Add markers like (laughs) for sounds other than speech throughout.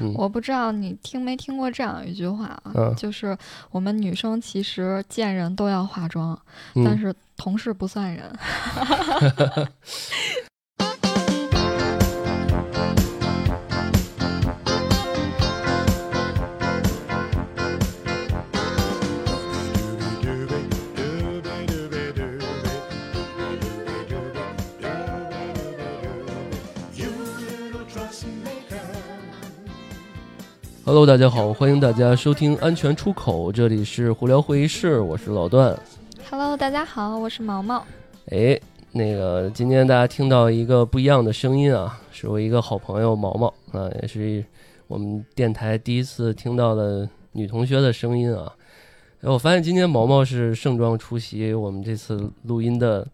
嗯。我不知道你听没听过这样一句话啊，嗯。就是我们女生其实见人都要化妆，但嗯，是同事不算人。(laughs) Hello，大家好，欢迎大家收听安全出口，这里是胡聊会议室，我是老段。Hello，大家好，我是毛毛。哎，那个今天大家听到一个不一样的声音啊，是我一个好朋友毛毛啊，也是我们电台第一次听到的女同学的声音啊。哎我发现今天毛毛是盛装出席我们这次录音的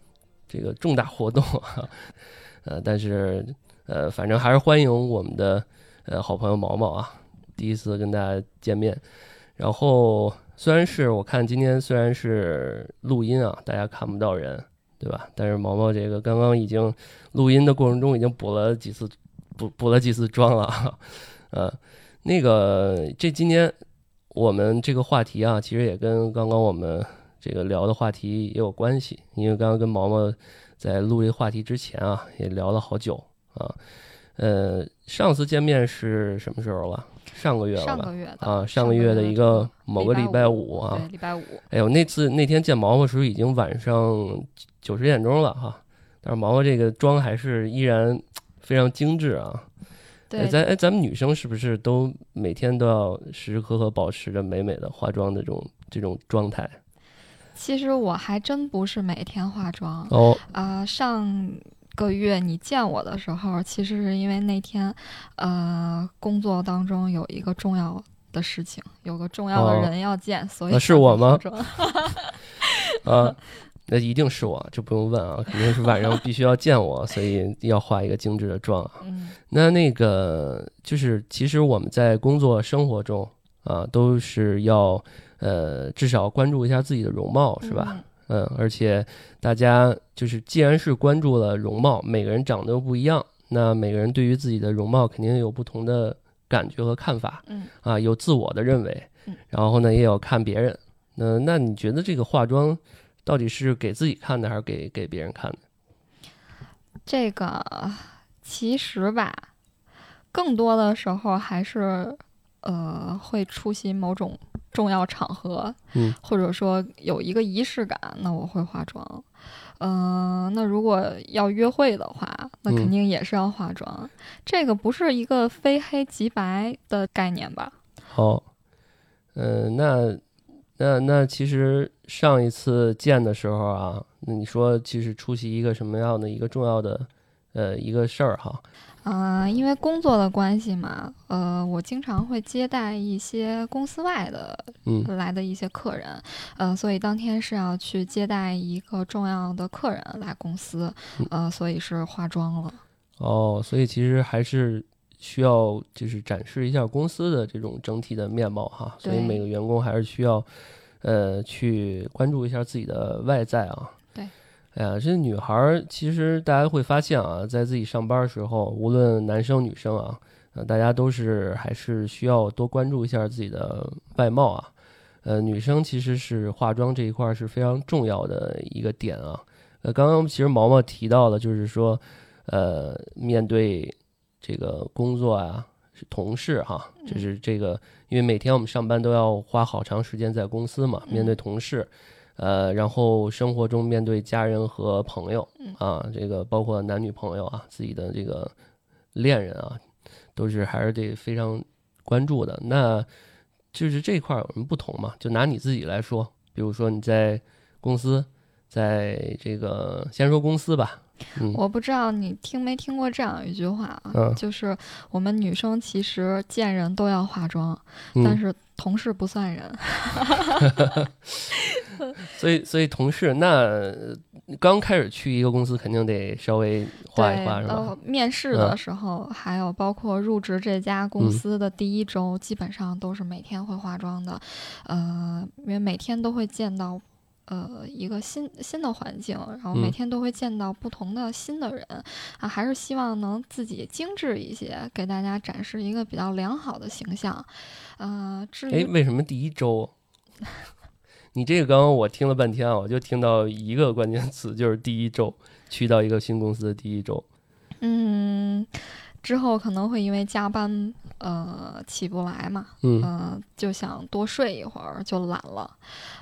这个重大活动啊，(laughs) 呃，但是呃，反正还是欢迎我们的呃好朋友毛毛啊，第一次跟大家见面。然后虽然是我看今天虽然是录音啊，大家看不到人，对吧？但是毛毛这个刚刚已经录音的过程中已经补了几次补补了几次妆了啊，呃，那个这今天我们这个话题啊，其实也跟刚刚我们这个聊的话题也有关系，因为刚刚跟毛毛在录这个话题之前啊，也聊了好久啊。呃，上次见面是什么时候了？上个月了吧上个？月的啊，上个月的一个某个礼拜五啊，对，礼拜五。哎呦，那次那天见毛毛时候已经晚上九十点钟了哈，但是毛毛这个妆还是依然非常精致啊。哎，对，咱哎，咱们女生是不是都每天都要时时刻刻保持着美美的化妆的这种这种状态？其实我还真不是每天化妆哦，啊、上个月你见我的时候，其实是因为那天，呃，工作当中有一个重要的事情，有个重要的哦。人要见，所以啊是我吗？啊，(laughs) 那一定是我，这不用问啊，肯定是晚上必须要见我，所以要化一个精致的妆啊。嗯，那那个就是，其实我们在工作生活中啊，都是要呃，至少关注一下自己的容貌，是吧？嗯，而且大家就是，既然是关注了容貌，每个人长得又不一样，那每个人对于自己的容貌肯定有不同的感觉和看法嗯？啊，有自我的认为嗯，然后呢，也有看别人。那那你觉得这个化妆到底是给自己看的，还是给给别人看的？这个其实吧，更多的时候还是呃会出席某种重要场合，嗯，或者说有一个仪式感，那我会化妆。嗯、那如果要约会的话，那肯嗯定也是要化妆。这个不是一个非黑即白的概念吧？好，嗯、那那那其实上一次见的时候啊，那你说其实出席一个什么样的一个重要的呃一个事儿哈？嗯、因为工作的关系嘛，呃，我经常会接待一些公司外的嗯来的一些客人，呃，所以当天是要去接待一个重要的客人来公司，呃，所以是化妆了。哦，所以其实还是需要就是展示一下公司的这种整体的面貌哈，所以每个员工还是需要呃去关注一下自己的外在啊。对。哎呀，这女孩儿其实大家会发现啊，在自己上班的时候，无论男生女生啊，呃，大家都是还是需要多关注一下自己的外貌啊。呃，女生其实是化妆这一块儿是非常重要的一个点啊。呃，刚刚其实毛毛提到了，就是说，呃，面对这个工作啊，是同事哈，就是这个，因为每天我们上班都要花好长时间在公司嘛，面对同事，呃，然后生活中面对家人和朋友嗯啊，这个包括男女朋友啊，自己的这个恋人啊，都是还是得非常关注的。那就是这块儿有什么不同嘛？就拿你自己来说，比如说你在公司，在这个先说公司吧，嗯，我不知道你听没听过这样一句话啊，嗯就是我们女生其实见人都要化妆，但嗯，是同事不算人。(laughs) 所以所以同事那呃刚开始去一个公司，肯定得稍微化一对，画是吧呃？，面试嗯的时候，还有包括入职这家公嗯司的第一周，基本上都是每天会化妆的，呃，因为每天都会见到呃一个新新的环境，然后每嗯天都会见到不同的新的人，啊，还是希望能自己精致一些，给大家展示一个比较良好的形象。呃，至哎，于为什么第一周？(laughs) 你这个刚刚我听了半天啊，我就听到一个关键词，就是第一周，去到一个新公司的第一周。嗯，之后可能会因为加班，呃，起不来嘛，嗯。呃，就想多睡一会儿，就懒了，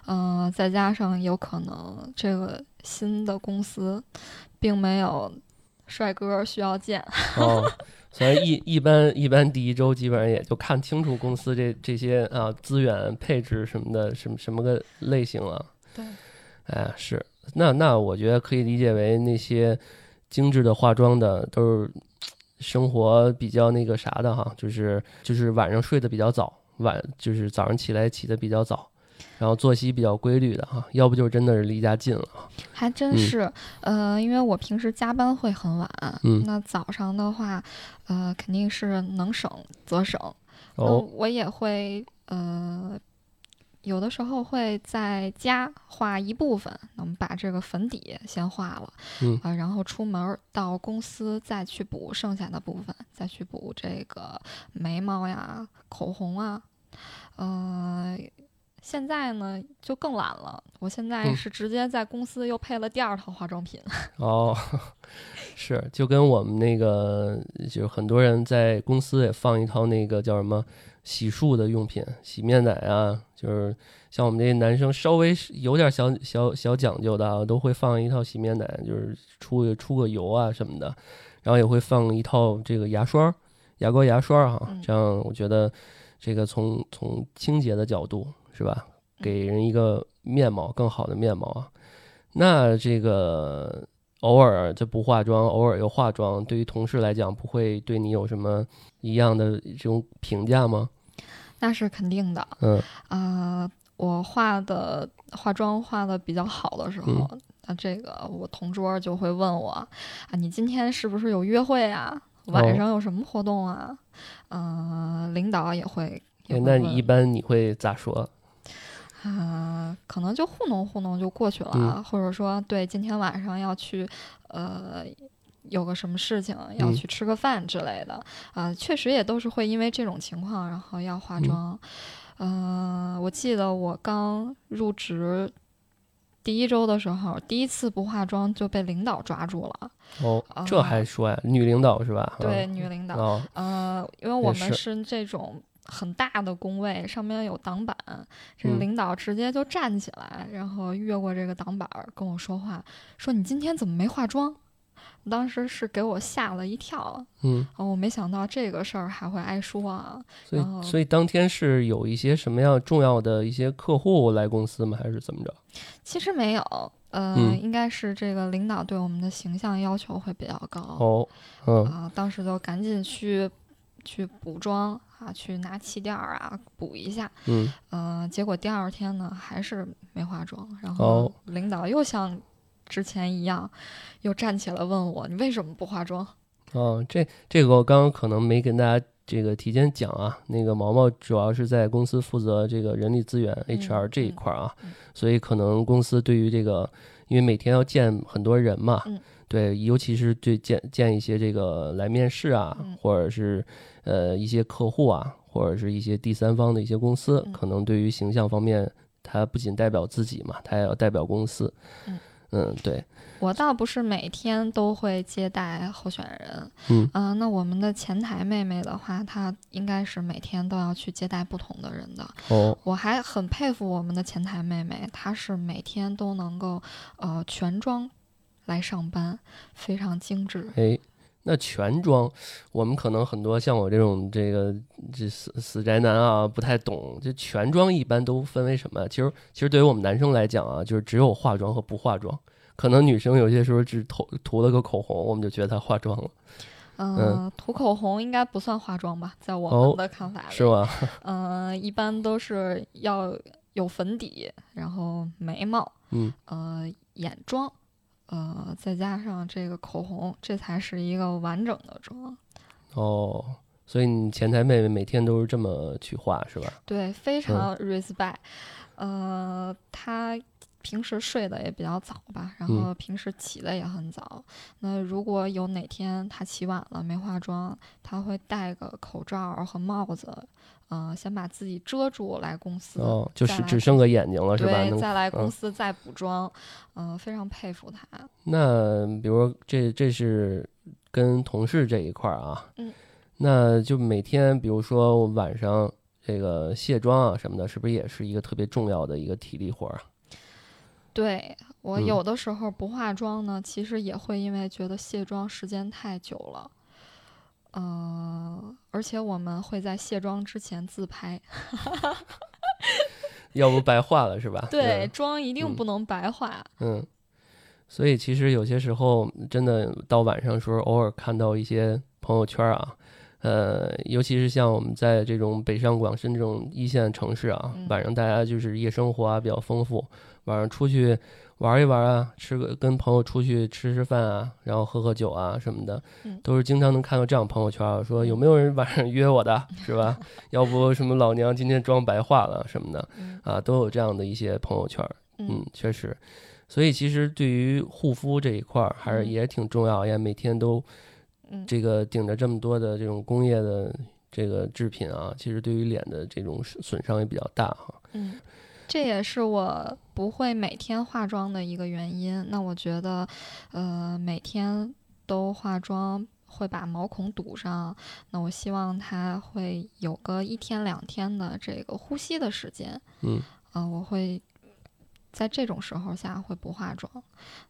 嗯、再加上有可能这个新的公司并没有帅哥需要见，哦，所以一一般一般第一周基本上也就看清楚公司这这些啊资源配置什么的，什么什么个类型了。对，哎，是，那那我觉得可以理解为那些精致的化妆的都是生活比较那个啥的哈，就是就是晚上睡得比较早，晚就是早上起来起得比较早，然后作息比较规律的哈，要不就真的是离家近了。还真嗯。是，呃，因为我平时加班会很晚，嗯那早上的话，呃，肯定是能省则省，那哦，我也会呃，有的时候会在家画一部分，那么把这个粉底先画了，嗯啊、然后出门儿到公司再去补剩下的部分，再去补这个眉毛呀、口红啊，呃。现在呢就更懒了，我现在嗯是直接在公司又配了第二套化妆品。(laughs) 哦，是，就跟我们那个，就是很多人在公司也放一套那个叫什么洗漱的用品，洗面奶啊，就是像我们这些男生稍微是有点小小小讲究的啊，都会放一套洗面奶，就是出个出个油啊什么的，然后也会放一套这个牙刷、牙膏、牙刷哈、嗯这样我觉得这个从从清洁的角度是吧，给人一个面貌更好的面貌啊。那这个偶尔就不化妆，偶尔又化妆，对于同事来讲，不会对你有什么一样的这种评价吗？那是肯定的，嗯啊、我化的化妆化的比较好的时候，那、这个我同桌就会问我啊，你今天是不是有约会啊？晚上有什么活动啊？嗯、领导也会。那你一般你会咋说？啊、可能就糊弄糊弄就过去了，嗯或者说对，今天晚上要去，呃，有个什么事情要嗯去吃个饭之类的，啊、确实也都是会因为这种情况，然后要化嗯妆。嗯、我记得我刚入职第一周的时候，第一次不化妆就被领导抓住了，哦，这啊还说呀？女领导是吧？对，嗯女领导，哦，呃，因为我们是这种很大的工位，上面有挡板，这个嗯领导直接就站起来，然后越过这个挡板儿跟我说话，说你今天怎么没化妆？当时是给我吓了一跳，嗯，哦，我没想到这个事儿还会挨说啊。所以所以当天是有一些什么样重要的一些客户来公司吗？还是怎么着？其实没有，呃，嗯应该是这个领导对我们的形象要求会比较高。哦，嗯啊，当时就赶紧去去补妆啊，去拿气垫儿啊补一下。嗯，呃，结果第二天呢还是没化妆，然后哦领导又像之前一样，又站起来问我你为什么不化妆？哦，这这个我刚刚可能没跟大家这个提前讲啊，那个毛毛主要是在公司负责这个人力资源嗯 HR 这一嗯块儿啊，嗯所以可能公司对于这个，因为每天要见很多人嘛，嗯对，尤其是对见见一些这个来面试啊，嗯或者是呃一些客户啊，或者是一些第三方的一些公司，嗯可能对于形象方面，它不仅代表自己嘛，它也要代表公司。嗯嗯，对，我倒不是每天都会接待候选人，嗯啊、那我们的前台妹妹的话，她应该是每天都要去接待不同的人的。哦，我还很佩服我们的前台妹妹，她是每天都能够呃全妆来上班，非常精致。哎，那全妆，我们可能很多像我这种这个这死死宅男啊，不太懂。这全妆一般都分为什么？其实其实对于我们男生来讲啊，就是只有化妆和不化妆。可能女生有些时候只涂涂了个口红，我们就觉得她化妆了，嗯、嗯涂口红应该不算化妆吧，在我哦们的看法里，是吗？嗯、一般都是要有粉底，然后眉毛，嗯，呃，眼妆，呃，再加上这个口红，这才是一个完整的妆。哦，所以你前台妹妹每天都是这么去画是吧？对，非常 respect。呃，她平时睡得也比较早吧，然后平时起的也很早。那如果有哪天她起晚了没化妆，她会戴个口罩和帽子，嗯，先把自己遮住来公司。哦，就是只剩个眼睛了是吧？对，再来公司再补妆，嗯，非常佩服他。那比如这这是跟同事这一块儿啊，嗯，那就每天比如说晚上这个卸妆啊什么的，是不是也是一个特别重要的一个体力活啊？对我有的时候不化妆呢，其实也会因为觉得卸妆时间太久了，嗯，而且我们会在卸妆之前自拍，(laughs) 要不白化了是吧？对，妆一定不能白化。嗯，所以其实有些时候真的到晚上时候，偶尔看到一些朋友圈啊，呃，尤其是像我们在这种北上广深这种一线城市啊，晚上大家就是夜生活啊比较丰富。晚上出去玩一玩啊，吃个跟朋友出去吃吃饭啊，然后喝喝酒啊什么的，都是经常能看到这样朋友圈。说有没有人晚上约我的，是吧？(laughs) 要不什么老娘今天妆白化了什么的啊，都有这样的一些朋友圈。嗯，确实。所以其实对于护肤这一块儿还是也挺重要，也每天都这个顶着这么多的这种工业的这个制品啊，其实对于脸的这种损伤也比较大哈。嗯。这也是我不会每天化妆的一个原因。那我觉得，呃，每天都化妆会把毛孔堵上。那我希望它会有个一天两天的这个呼吸的时间。嗯，呃，我会在这种时候下会不化妆。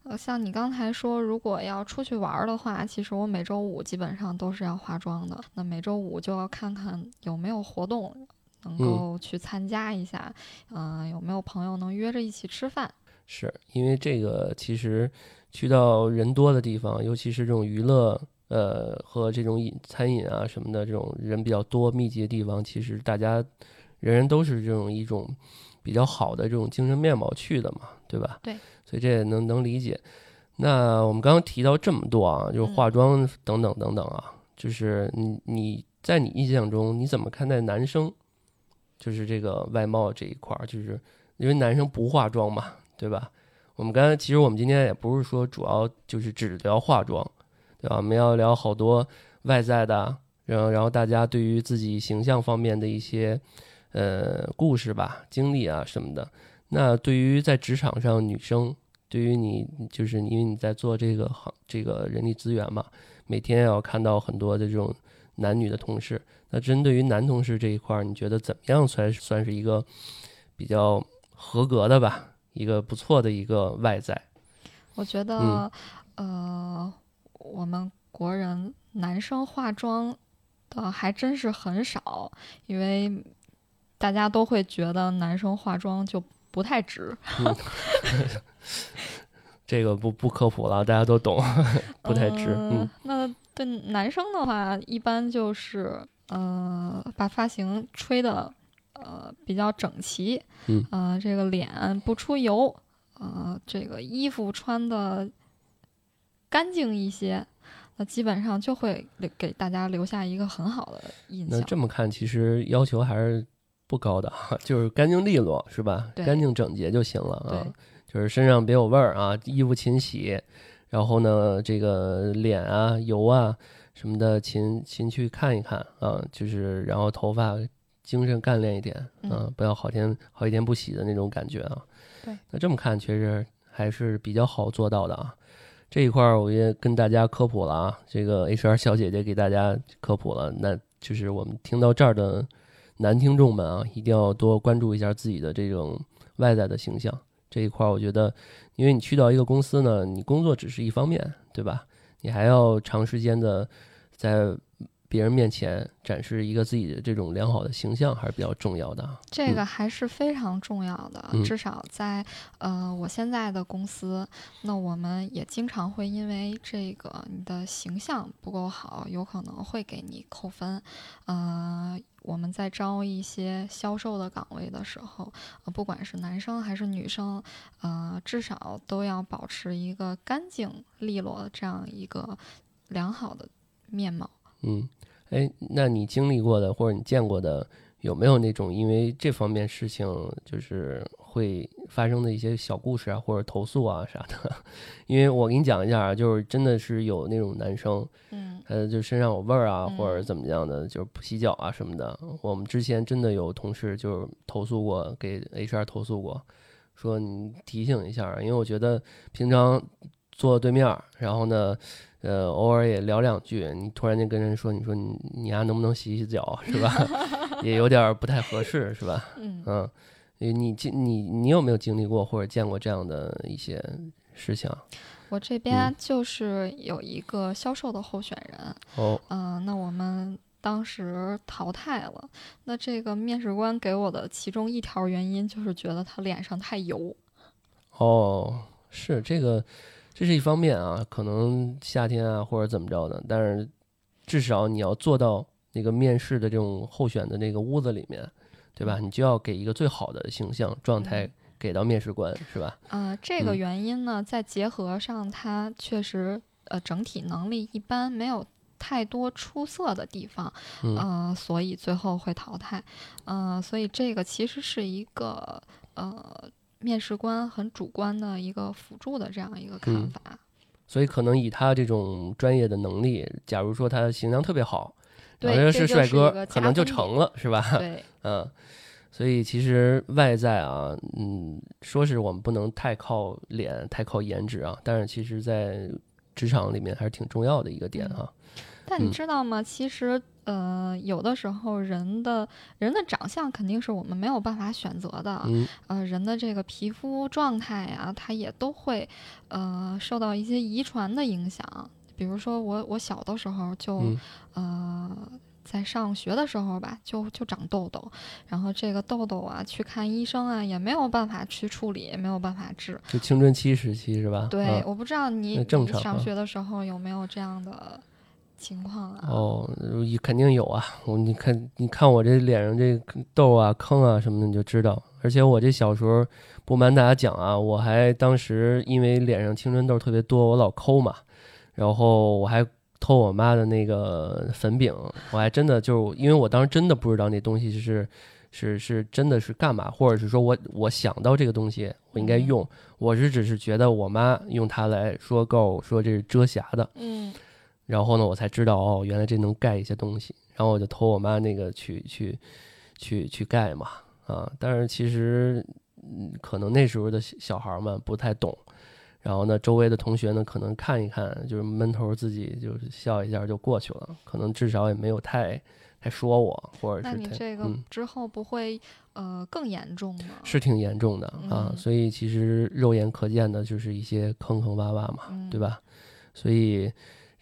呃，像你刚才说，如果要出去玩的话，其实我每周五基本上都是要化妆的。那每周五就要看看有没有活动。能够去参加一下，嗯，有没有朋友能约着一起吃饭？是因为这个，其实去到人多的地方，尤其是这种娱乐，呃，和这种饮餐饮啊什么的，这种人比较多、密集的地方，其实大家人人都是这种一种比较好的这种精神面貌去的嘛，对吧？对，所以这也能能理解。那我们刚刚提到这么多啊，就是化妆等等等等啊，就是你你在你印象中，你怎么看待男生？就是这个外貌这一块儿，就是因为男生不化妆嘛，对吧？我们刚才其实我们今天也不是说主要就是只聊化妆，对吧？我们要聊好多外在的，然后然后大家对于自己形象方面的一些呃故事吧、经历啊什么的。那对于在职场上女生，对于你就是因为你在做这个行这个人力资源嘛，每天要看到很多的这种男女的同事。那针对于男同事这一块儿，你觉得怎么样才算是一个比较合格的吧？一个不错的一个外在？我觉得，呃，我们国人男生化妆的还真是很少，因为大家都会觉得男生化妆就不太值。(laughs) 这个不不科普了，大家都懂，(laughs) 不太值。嗯，那对男生的话，一般就是。呃，把发型吹的呃比较整齐，嗯，呃，这个脸不出油，呃，这个衣服穿的干净一些，那基本上就会给大家留下一个很好的印象。那这么看，其实要求还是不高的，(laughs) 就是干净利落，是吧？干净整洁就行了啊，就是身上别有味儿啊，衣服勤洗，然后呢，这个脸啊油啊。什么的，勤勤去看一看啊，就是然后头发精神干练一点啊，不要好天好几天不洗的那种感觉啊。对，那这么看确实还是比较好做到的啊。这一块儿我也跟大家科普了啊，这个 HR 小姐姐给大家科普了，那就是我们听到这儿的男听众们啊，一定要多关注一下自己的这种外在的形象。这一块儿我觉得，因为你去到一个公司呢，你工作只是一方面，对吧？你还要长时间的在别人面前展示一个自己的这种良好的形象，还是比较重要的。这个还是非常重要的，至少在呃我现在的公司，那我们也经常会因为这个你的形象不够好，有可能会给你扣分。呃，我们在招一些销售的岗位的时候，呃，不管是男生还是女生，呃，至少都要保持一个干净利落这样一个良好的面貌。嗯。哎，那你经历过的或者你见过的，有没有那种因为这方面事情就是会发生的一些小故事啊，或者投诉啊啥的。(laughs) 因为我给你讲一下啊，就是真的是有那种男生，嗯呃，就身上有味儿啊，嗯或者怎么样的，就是不洗脚啊什么的。我们之前真的有同事就是投诉过，给 HR 投诉过，说你提醒一下，因为我觉得平常坐对面，然后呢，呃，偶尔也聊两句，你突然间跟人说，你说你你丫能不能洗洗脚，是吧？(laughs) 也有点儿不太合适，是吧？嗯嗯，你你经你你有没有经历过或者见过这样的一些事情啊？我这边就是有一个销售的候选人，哦，嗯、那我们当时淘汰了。那这个面试官给我的其中一条原因就是觉得他脸上太油。哦，是这个，这是一方面啊，可能夏天啊或者怎么着的，但是至少你要做到那个面试的这种候选的那个屋子里面，对吧？你就要给一个最好的形象状态给到面试官，是吧？呃，这个嗯原因呢，再结合上他确实呃整体能力一般，没有太多出色的地方，嗯呃，所以最后会淘汰。呃，所以这个其实是一个呃面试官很主观的一个辅助的这样一个看嗯法。所以可能以他这种专业的能力，假如说他形象特别好，对然后这就是帅哥，可能就成了，是吧？(laughs) 对，嗯，所以其实外在啊，嗯，说是我们不能太靠脸、太靠颜值啊，但是其实在职场里面还是挺重要的一个点哈。但你嗯知道吗？其实，呃，有的时候人的人的长相肯定是我们没有办法选择的，嗯呃，人的这个皮肤状态呀，它也都会，呃，受到一些遗传的影响。比如说我我小的时候就，嗯呃，在上学的时候吧，就就长痘痘，然后这个痘痘啊，去看医生啊，也没有办法去处理，也没有办法治。就青春期时期是吧？对，嗯我不知道你你上学的时候有没有这样的情况啊？哦，也肯定有啊！我你看，你看我这脸上这痘啊、坑啊什么的，你就知道。而且我这小时候，不瞒大家讲啊，我还当时因为脸上青春痘特别多，我老抠嘛，然后我还偷我妈的那个粉饼，我还真的就是因为我当时真的不知道那东西是是是真的是干嘛，或者是说我我想到这个东西我应该嗯用，我是只是觉得我妈用它来说告诉我说这是遮瑕的，嗯然后呢，我才知道哦，原来这能盖一些东西。然后我就偷我妈那个去去去去盖嘛，啊，但是其实嗯，可能那时候的小小孩儿们不太懂。然后呢，周围的同学呢，可能看一看，就是闷头自己就是笑一下就过去了，可能至少也没有太太说我，或者是那你这个嗯之后不会呃更严重吗？是挺严重的啊。嗯所以其实肉眼可见的就是一些坑坑洼洼嘛，嗯，对？吧？所以，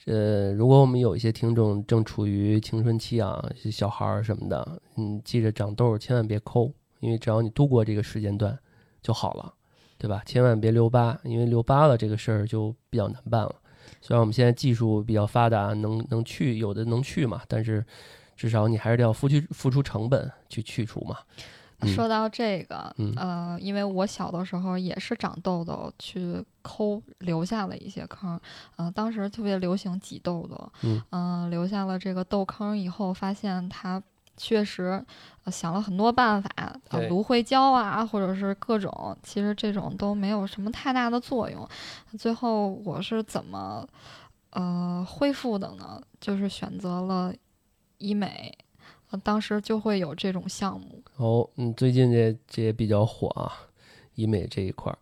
呃，如果我们有一些听众正处于青春期啊，小孩儿什么的，嗯，记着长痘千万别抠，因为只要你度过这个时间段就好了，对吧？千万别留疤，因为留疤了这个事儿就比较难办了。虽然我们现在技术比较发达，能能去有的能去嘛，但是至少你还是得要付出付出成本去去除嘛。嗯说到这个，嗯呃，因为我小的时候也是长痘痘，去抠留下了一些坑，呃，当时特别流行挤痘痘，嗯呃留下了这个痘坑以后，发现它确实、呃想了很多办法，呃，芦荟胶啊，或者是各种，其实这种都没有什么太大的作用。最后我是怎么呃恢复的呢？就是选择了医美。当时就会有这种项目，哦，嗯，最近这这也比较火啊，医美这一块儿，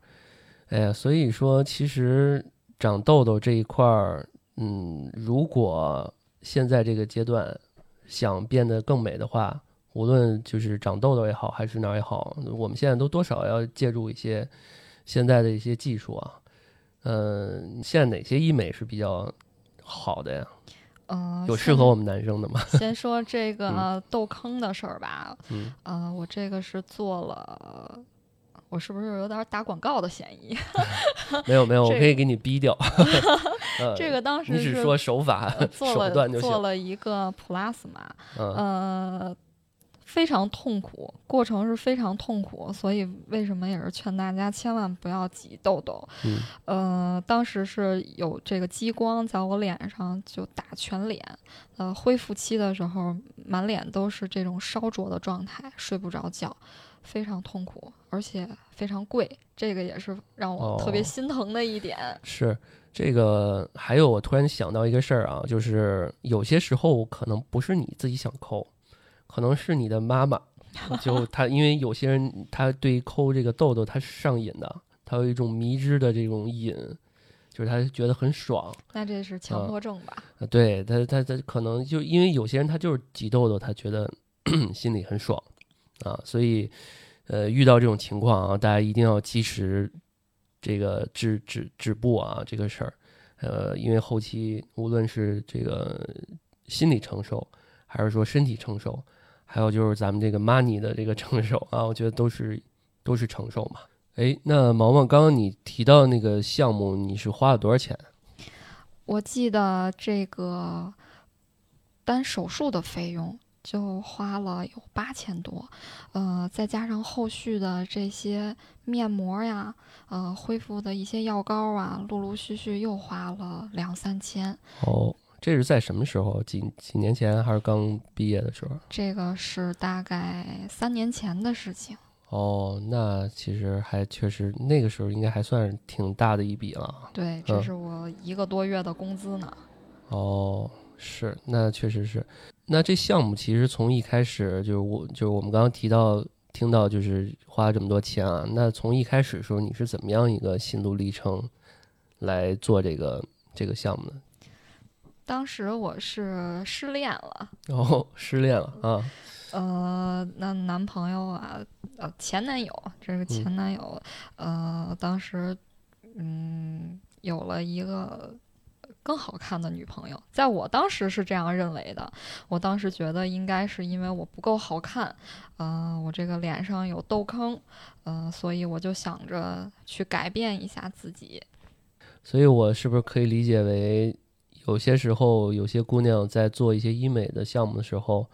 哎呀，所以说其实长痘痘这一块儿，嗯，如果现在这个阶段想变得更美的话，无论就是长痘痘也好，还是哪儿也好，我们现在都多少要借助一些现在的一些技术啊。嗯，现在哪些医美是比较好的呀？嗯、有适合我们男生的吗？先说这个痘坑的事儿吧，嗯，呃，我这个是做了，我是不是有点打广告的嫌疑？(laughs) 没有没有，我可以给你逼掉。(laughs) 呃 (laughs) 这个当时你只是说手法、手段就行。了做了一个 plus 嘛，嗯呃，非常痛苦，过程是非常痛苦，所以为什么也是劝大家千万不要挤痘痘。嗯，呃，当时是有这个激光在我脸上就打全脸，呃，恢复期的时候满脸都是这种烧灼的状态，睡不着觉，非常痛苦，而且非常贵，这个也是让我特别心疼的一点。(laughs) 是这个，还有我突然想到一个事儿啊，就是有些时候可能不是你自己想抠。可能是你的妈妈，(laughs) 就她，因为有些人他对抠这个痘痘他是上瘾的，他有一种迷之的这种瘾，就是他觉得很爽。那这是强迫症吧？啊，对他他他可能就因为有些人他就是挤痘痘，他觉得 (clears throat) 心里很爽啊，所以呃遇到这种情况啊，大家一定要及时这个止止止步啊这个事儿，呃，因为后期无论是这个心理承受，还是说身体承受。还有就是咱们这个 money 的这个承受啊，我觉得都是都是承受嘛。哎，那毛毛，刚刚你提到那个项目，你是花了多少钱？我记得这个单手术的费用就花了有八千多，呃，再加上后续的这些面膜呀，呃，恢复的一些药膏啊，陆陆续续又花了两三千。哦。这是在什么时候？几几年前还是刚毕业的时候？这个是大概三年前的事情。哦，那其实还确实那个时候应该还算挺大的一笔了。对，这是我一个多月的工资呢。哦，是，那确实是。那这项目其实从一开始就是我就是我们刚刚提到听到就是花这么多钱啊。那从一开始的时候你是怎么样一个心路历程来做这个这个项目的？当时我是失恋了，哦，失恋了啊，呃，那男朋友啊，呃，前男友，这个前男友，呃，当时，嗯，有了一个更好看的女朋友，在我当时是这样认为的，我当时觉得应该是因为我不够好看，嗯，我这个脸上有痘坑，嗯，所以我就想着去改变一下自己，所以我是不是可以理解为？有些时候，有些姑娘在做一些医美的项目的时候，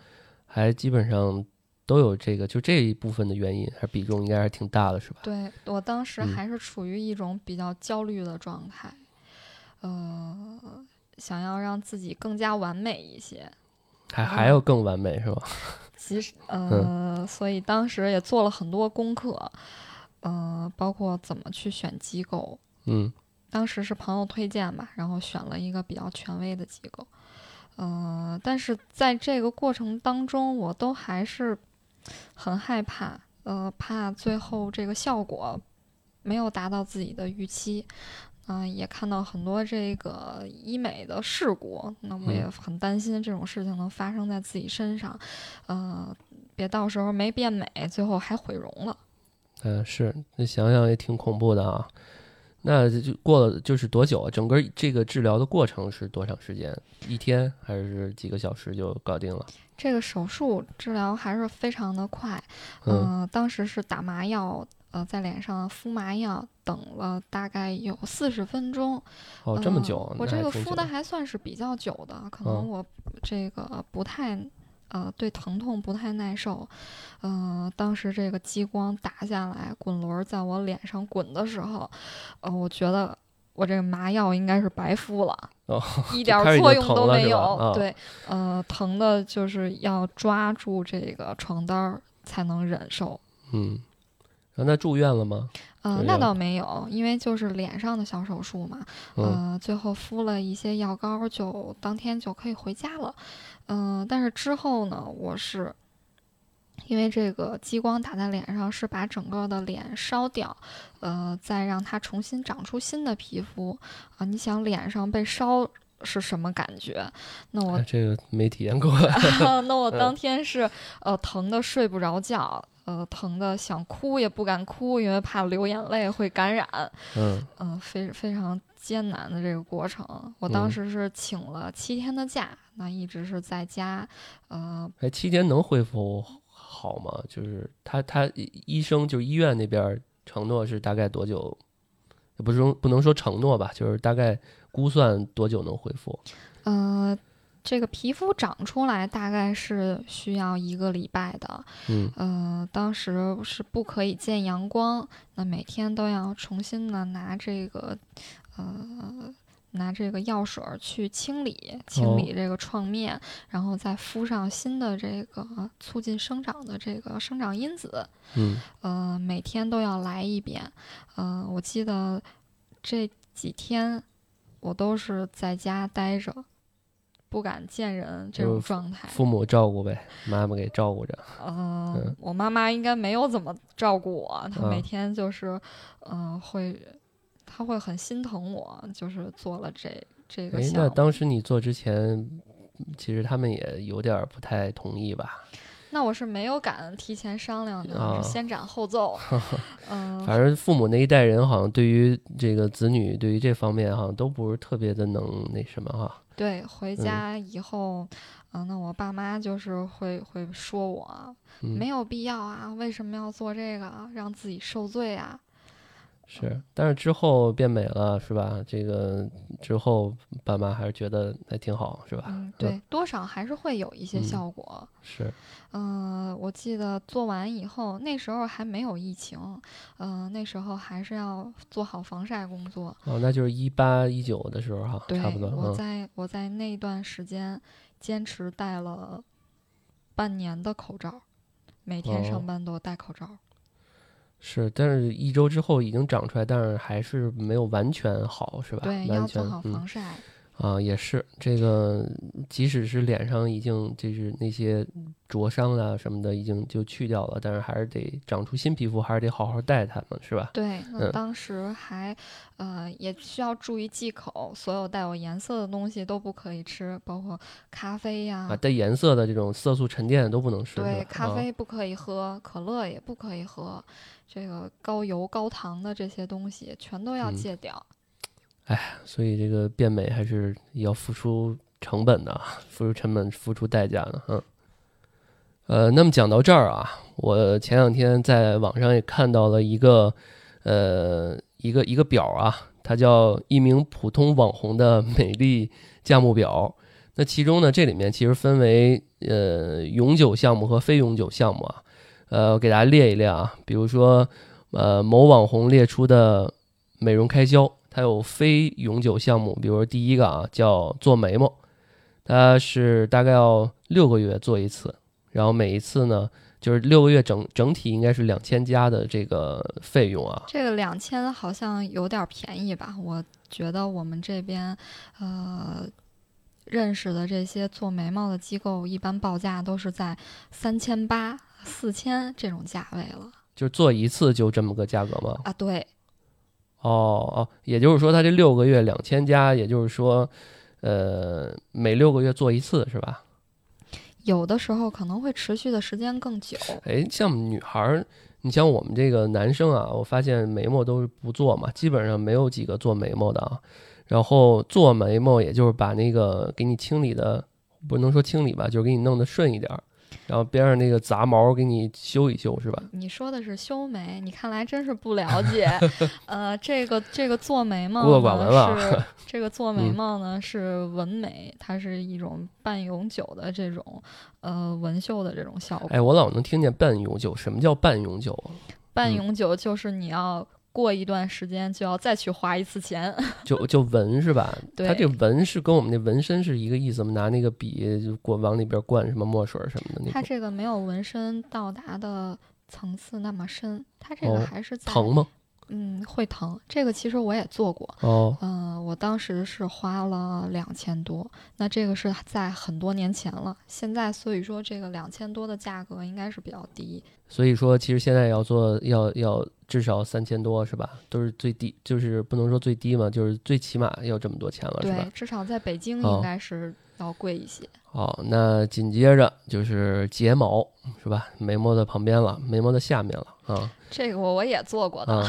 还基本上都有这个，就这一部分的原因，还比重应该是挺大的，是吧？对我当时还是处于一种比较焦虑的状态，呃，想要让自己更加完美一些，还还要更完美，是吧？(laughs) 其实，呃，所以当时也做了很多功课，呃，包括怎么去选机构，嗯。当时是朋友推荐吧，然后选了一个比较权威的机构，嗯，但是在这个过程当中，我都还是很害怕，呃，怕最后这个效果没有达到自己的预期，嗯，也看到很多这个医美的事故，那我也很担心这种事情能发生在自己身上，嗯，别到时候没变美，最后还毁容了。嗯，是，那想想也挺恐怖的啊。那就过了就是多久啊？整个这个治疗的过程是多长时间？一天还是几个小时就搞定了？这个手术治疗还是非常的快，嗯，当时是打麻药，呃，在脸上敷麻药，等了大概有四十分钟。哦，这么久？我这个敷的还算是比较久的，可能我这个不太。呃，对疼痛不太耐受，嗯，当时这个激光打下来，滚轮在我脸上滚的时候，呃，我觉得我这个麻药应该是白敷了，一 (laughs) 点作用都没有。对，呃，疼的就是要抓住这个床单才能忍受。嗯，那住院了吗？呃，那倒没有，因为就是脸上的小手术嘛。嗯，最后敷了一些药膏，就当天就可以回家了。嗯，但是之后呢，我是因为这个激光打在脸上，是把整个的脸烧掉，呃，再让它重新长出新的皮肤啊。你想脸上被烧是什么感觉？那我这个没体验过。(laughs) (laughs) 那我当天是呃疼的睡不着觉。呃，疼的想哭也不敢哭，因为怕流眼泪会感染。嗯嗯，非非常艰难的这个过程。我当时是请了七天的假，那一直是在家。呃，哎，七天能恢复好吗？就是他他医生就医院那边承诺是大概多久？不是说不能说承诺吧，就是大概估算多久能恢复？呃。这个皮肤长出来大概是需要一个礼拜的，嗯，呃，当时是不可以见阳光，那每天都要重新的拿这个，呃，拿这个药水儿去清理清理这个创面，然后再敷上新的这个促进生长的这个生长因子，嗯，呃，每天都要来一遍，呃，我记得这几天我都是在家待着。不敢见人这种状态，父母照顾呗，妈妈给照顾着。嗯，我妈妈应该没有怎么照顾我，她每天就是，嗯，会，她会很心疼我，就是做了这这个项目。那当时你做之前，其实他们也有点不太同意吧？(laughs) 那我是没有敢提前商量的，先斩后奏。(laughs) 嗯，反正父母那一代人好像对于这个子女，对于这方面好像都不是特别的能那什么哈。对，回家以后，嗯，那我爸妈就是会会说我没有必要啊，为什么要做这个，让自己受罪啊？是，但是之后变美了，是吧？这个之后爸妈还是觉得还挺好，是吧？嗯，对，多少还是会有一些效果。是，嗯，我记得做完以后，那时候还没有疫情，嗯，那时候还是要做好防晒工作。哦，那就是一八一九的时候哈，差不多。我在我在那段时间坚持戴了半年的口罩，每天上班都戴口罩。是，但是一周之后已经长出来，但是还是没有完全好，是吧？对，要做好防晒。啊，也是这个，即使是脸上已经就是那些灼伤啊什么的已经就去掉了，但是还是得长出新皮肤，还是得好好带它们，是吧？对，那当时还呃也需要注意忌口，所有带有颜色的东西都不可以吃，包括咖啡呀啊带颜色的这种色素沉淀都不能吃。对，咖啡不可以喝，可乐也不可以喝，这个高油高糖的这些东西全都要戒掉。哎，所以这个变美还是要付出成本的，付出成本，付出代价的，嗯。呃，那么讲到这儿啊，我前两天在网上也看到了一个，呃，一个一个表啊，它叫一名普通网红的 (laughs) 美丽价目表。那其中呢，这里面其实分为呃永久项目和非永久项目啊。呃，我给大家列一列啊，比如说呃某网红列出的美容开销。它有非永久项目，比如说第一个啊，叫做眉毛，它是大概要六个月做一次，然后每一次呢，就是六个月整整体应该是两千加的这个费用啊。这个两千好像有点便宜吧？我觉得我们这边呃认识的这些做眉毛的机构，一般报价都是在三千八、四千这种价位了。就做一次就这么个价格吗？啊，对。哦哦，也就是说，他这六个月两千加，也就是说，呃，每六个月做一次是吧？有的时候可能会持续的时间更久。哎，像女孩儿，你像我们这个男生啊，我发现眉毛都是不做嘛，基本上没有几个做眉毛的啊。然后做眉毛，也就是把那个给你清理的，不能说清理吧，就是给你弄得顺一点儿。然后边上那个杂毛给你修一修，是吧？你说的是修眉，你看来真是不了解。(laughs) 呃，这个这个做眉毛是这个做眉毛呢是纹眉，它是一种半永久的这种呃纹绣的这种效果。哎，我老能听见半永久，什么叫半永久啊？半永久就是你要。过一段时间就要再去花一次钱，(laughs) 就就纹是吧？对，它这纹是跟我们那纹身是一个意思吗？拿那个笔就过往里边灌什么墨水什么的那它这个没有纹身到达的层次那么深，它这个还是疼吗？嗯，会疼。这个其实我也做过。哦。嗯，我当时是花了两千多。那这个是在很多年前了。现在所以说这个两千多的价格应该是比较低。所以说，其实现在要做要要至少三千多是吧？都是最低，就是不能说最低嘛，就是最起码要这么多钱了，是吧？对，至少在北京应该是要贵一些。好，那紧接着就是睫毛是吧？眉毛的旁边了，眉毛的下面了啊。这个我我也做过的，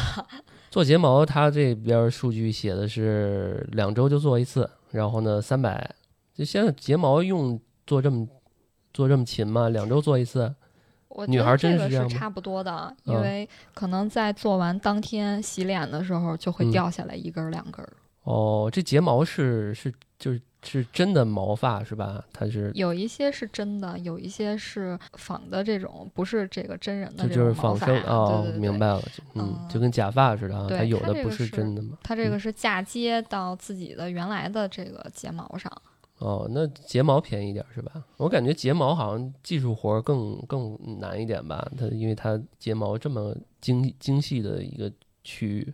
做睫毛，它这边数据写的是两周就做一次，然后呢三百。就现在睫毛用做这么做这么勤吗？两周做一次？女孩真是这样差不多的，因为可能在做完当天洗脸的时候就会掉下来一根两根。哦，这睫毛是是就是是真的毛发是吧？它是有一些是真的，有一些是仿的，这种不是这个真人的这就是仿生哦，明白了，嗯，就跟假发似的啊，它有的不是真的嘛。它这个是嫁接到自己的原来的这个睫毛上。哦，那睫毛便宜点是吧？我感觉睫毛好像技术活更更难一点吧？它因为它睫毛这么精精细的一个区域。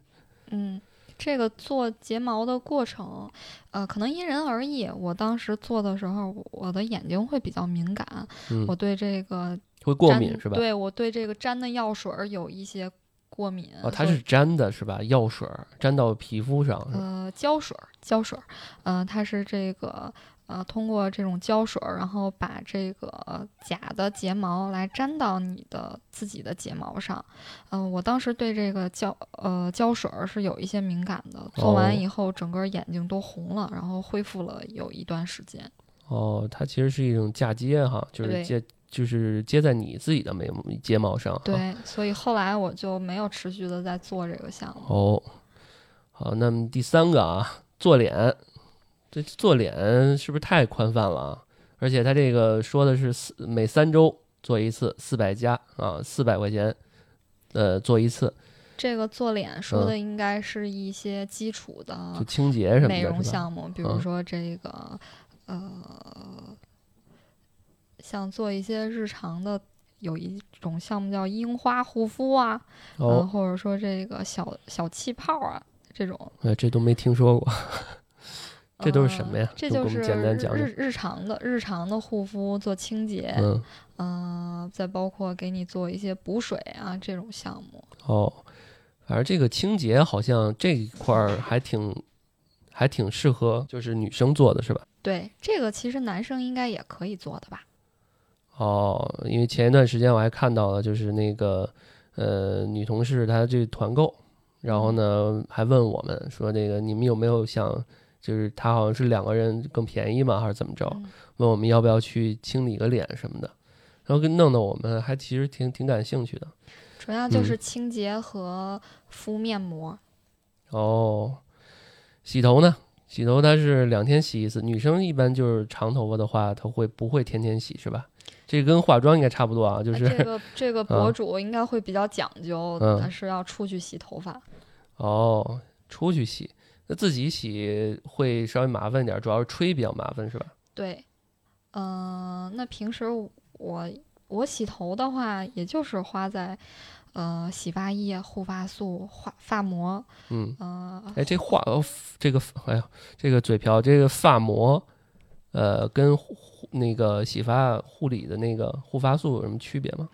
嗯。这个做睫毛的过程，呃，可能因人而异。我当时做的时候，我的眼睛会比较敏感，我对这个会过敏是吧？对我对这个粘的药水有一些过敏。哦，它是粘的是吧？药水粘到皮肤上。呃，胶水，胶水，呃，它是这个。呃，通过这种胶水，然后把这个假的睫毛来粘到你的自己的睫毛上。嗯，我当时对这个胶呃胶水是有一些敏感的，做完以后整个眼睛都红了，然后恢复了有一段时间。哦，它其实是一种嫁接哈，就是接就是接在你自己的眉睫毛上。对，所以后来我就没有持续的在做这个项目。哦，好，那么第三个啊，做脸。这做脸是不是太宽泛了啊？而且他这个说的是四每三周做一次，四百加啊，四百块钱，呃，做一次。这个做脸说的应该是一些基础的就清洁什么的内容项目，比如说这个呃，像做一些日常的，有一种项目叫樱花护肤啊，哦，或者说这个小小气泡啊这种。哎，这都没听说过。(laughs) 这都是什么呀？这就是日日常的日常的护肤，做清洁，嗯，再包括给你做一些补水啊这种项目。哦，反正这个清洁好像这一块儿还挺还挺适合，就是女生做的是吧？对，这个其实男生应该也可以做的吧？哦，因为前一段时间我还看到了，就是那个呃女同事她这团购，然后呢还问我们说，那个你们有没有想。就是他好像是两个人更便宜嘛，还是怎么着？问我们要不要去清理个脸什么的，然后跟弄得我们还其实挺挺感兴趣的。主要就是清洁和敷面膜。哦，洗头呢？洗头它是两天洗一次。女生一般就是长头发的话，她会不会天天洗是吧？这跟化妆应该差不多啊，就是这个这个博主应该会比较讲究，他是要出去洗头发。哦，出去洗。那自己洗会稍微麻烦点，主要是吹比较麻烦，是吧？对，嗯，那平时我我洗头的话，也就是花在呃洗发液、护发素、发发膜。嗯呃，哎，这化这个哎呀，这个嘴瓢，这个发膜，呃，跟那个洗发护理的那个护发素有什么区别吗？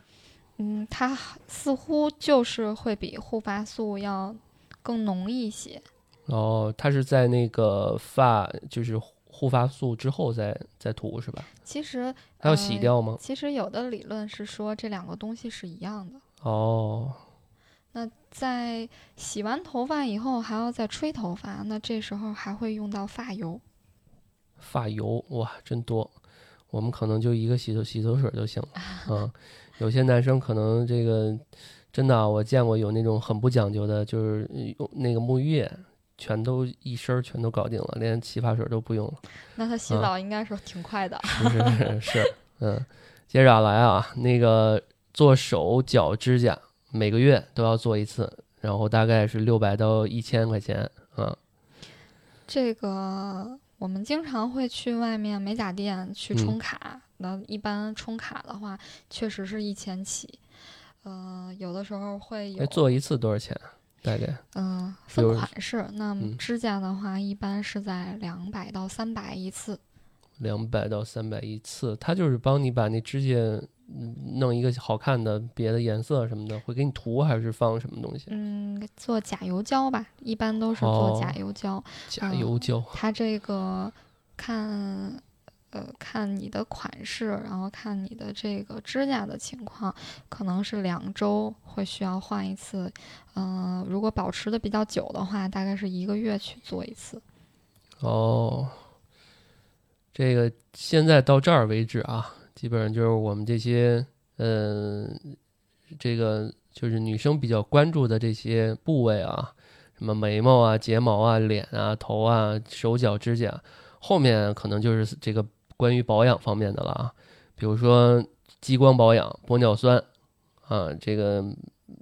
嗯，它似乎就是会比护发素要更浓一些。哦，它是在那个发，就是护发素之后再再涂是吧？其实它要洗掉吗？其实有的理论是说这两个东西是一样的。哦，那在洗完头发以后还要再吹头发，那这时候还会用到发油。发油哇，真多！我们可能就一个洗头洗头水就行了。嗯，有些男生可能这个真的，我见过有那种很不讲究的，就是用那个沐浴液。全都一身儿全都搞定了，连洗发水都不用了。那他洗澡应该是挺快的。是是，嗯，接着来啊，那个做手脚指甲，每个月都要做一次，然后大概是六百到一千块钱啊。这个我们经常会去外面美甲店去充卡，那一般充卡的话，确实是一千起。呃，有的时候会有。做一次多少钱？大概嗯，分款式。那指甲的话，一般是在两百到三百一次。两百到三百一次，他就是帮你把那指甲弄一个好看的别的颜色什么的，会给你涂还是放什么东西？嗯，做甲油胶吧，一般都是做甲油胶。甲油胶。它这个看。呃，看你的款式，然后看你的这个指甲的情况，可能是两周会需要换一次。嗯，如果保持的比较久的话，大概是一个月去做一次。哦，这个现在到这儿为止啊，基本上就是我们这些，嗯，这个就是女生比较关注的这些部位啊，什么眉毛啊、睫毛啊、脸啊、头啊、手脚指甲。后面可能就是这个关于保养方面的了啊，比如说激光保养、玻尿酸啊，这个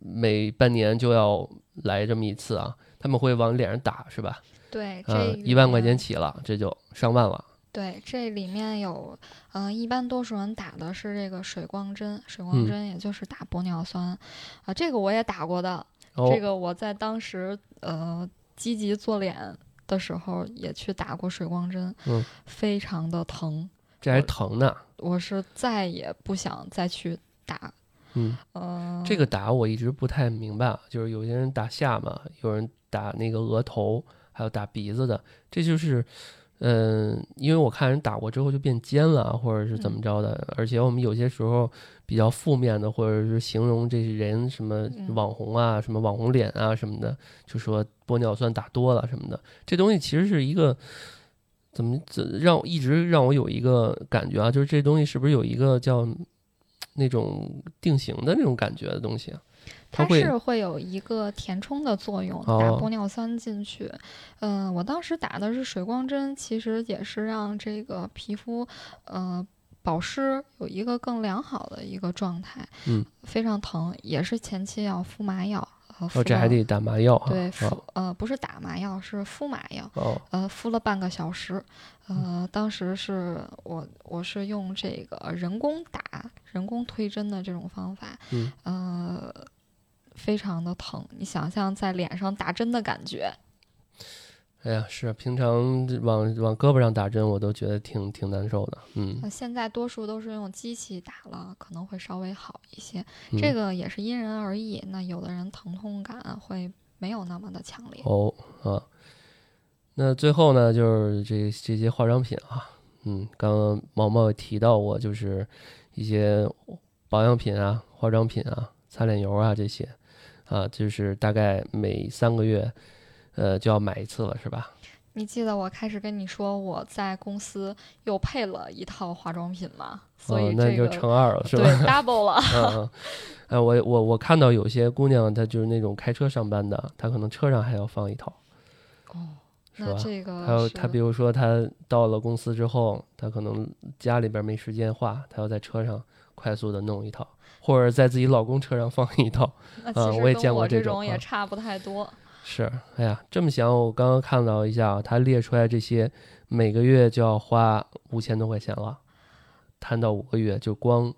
每半年就要来这么一次啊，他们会往脸上打是吧？对，呃，这一万块钱起了，这就上万了。对，这里面有，嗯、一般多数人打的是这个水光针，水光嗯针也就是打玻尿酸，啊、这个我也打过的，哦，这个我在当时呃积极做脸的时候也去打过水光针，嗯非常的疼，这还疼呢。我是再也不想再去打，嗯，呃、这个打我一直不太明白啊，就是有些人打下巴，有人打那个额头，还有打鼻子的，这就是。嗯，因为我看人打过之后就变尖了，或者是怎么着的，而且我们有些时候比较负面的，或者是形容这些人什么嗯。网红啊、什么网红脸啊什么的，就说玻尿酸打多了什么的，这东西其实是一个怎么怎让我一直让我有一个感觉啊，就是这东西是不是有一个叫那种定型的那种感觉的东西啊？它是会有一个填充的作用，打哦玻尿酸进去。嗯、我当时打的是水光针，其实也是让这个皮肤，呃，保湿有一个更良好的一个状态。嗯，非常疼，也是前期要敷麻药。呃，敷哦，这还得打麻药哈。对敷哦呃不是打麻药，是敷麻药。哦，呃，敷了半个小时，呃，当时是我我是用这个人工打、人工推针的这种方法，嗯，呃，非常的疼，你想象在脸上打针的感觉，哎呀，是平常往往胳膊上打针，我都觉得挺挺难受的。嗯，那现在多数都是用机器打了，可能会稍微好一些，嗯。这个也是因人而异，那有的人疼痛感会没有那么的强烈，哦啊，那最后呢，就是这这些化妆品啊，嗯，刚刚毛毛也提到过，就是一些保养品啊、化妆品啊、擦脸油啊这些啊，就是大概每三个月，呃，就要买一次了，是吧？你记得我开始跟你说我在公司又配了一套化妆品吗？所以，哦那就、乘二了，是对吧？double 了。哎，我我我看到有些姑娘，她就是那种开车上班的，她可能车上还要放一套，哦？那这个还有她比如说她到了公司之后，她可能家里边没时间化，她要在车上快速的弄一套，或者在自己老公车上放一套。(laughs) 那啊我也见过这这种也差不太多。是，哎呀，这么想，我刚刚看到一下，他列出来这些，每个月就要花五千多块钱了，摊到五个月，就光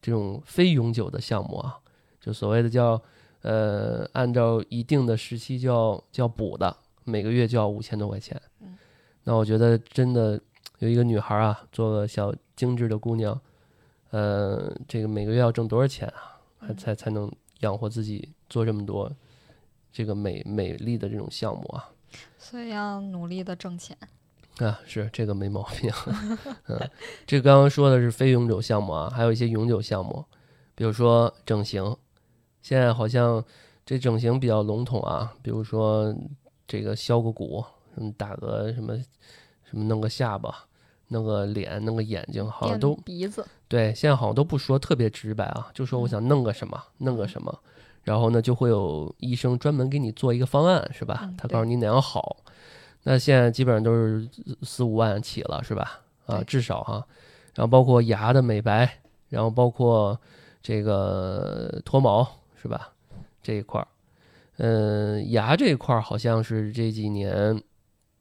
这种非永久的项目啊，就所谓的叫呃，按照一定的时期就要就要补的，每个月就要五千多块钱。嗯那我觉得真的有一个女孩啊，做个小精致的姑娘，呃，这个每个月要挣多少钱啊？才嗯才才能养活自己做这么多这个美美丽的这种项目啊？所以要努力的挣钱。啊，是这个没毛病。(laughs) 嗯，这刚刚说的是非永久项目啊，还有一些永久项目，比如说整形。现在好像这整形比较笼统啊，比如说这个削个骨，什么打个什么什么弄个下巴，弄个脸，弄个眼睛，好像都鼻子，对。现在好像都不说特别直白啊，就说我想弄个什么，弄个什么，然后呢就会有医生专门给你做一个方案，是吧嗯？他告诉你哪样好。那现在基本上都是四五万起了，是吧？啊，至少哈。然后包括牙的美白，然后包括这个脱毛，是吧？这一块儿，嗯，牙这一块儿好像是这几年，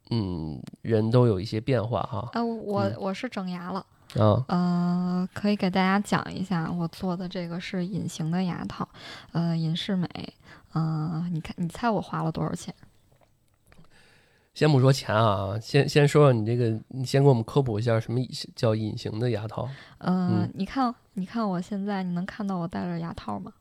嗯，人都有一些变化哈。啊，我嗯我是整牙了。啊，呃，可以给大家讲一下，我做的这个是隐形的牙套，呃，隐适美。嗯、你看，你猜我花了多少钱？先不说钱啊，先先说说你这个，你先给我们科普一下什么叫隐形的牙套，呃，嗯你看，你看我现在，你能看到我戴着牙套吗？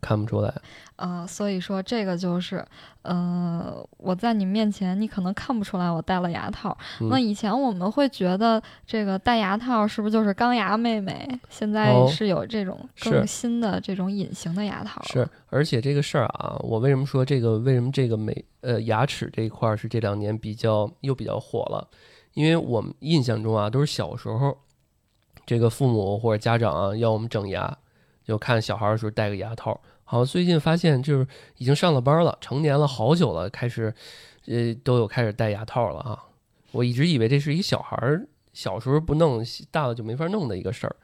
看不出来。呃，所以说这个就是，呃，我在你面前，你可能看不出来我戴了牙套。嗯那以前我们会觉得这个戴牙套是不是就是钢牙妹妹？现在哦是有这种更新的这种隐形的牙套了。是，而且这个事儿啊，我为什么说这个？为什么这个美呃牙齿这一块儿是这两年比较又比较火了？因为我们印象中啊，都是小时候，这个父母或者家长啊要我们整牙，就看小孩儿的时候戴个牙套。好像最近发现就是已经上了班了，成年了好久了，开始呃都有开始戴牙套了啊。我一直以为这是一小孩儿小时候不弄，大了就没法弄的一个事儿。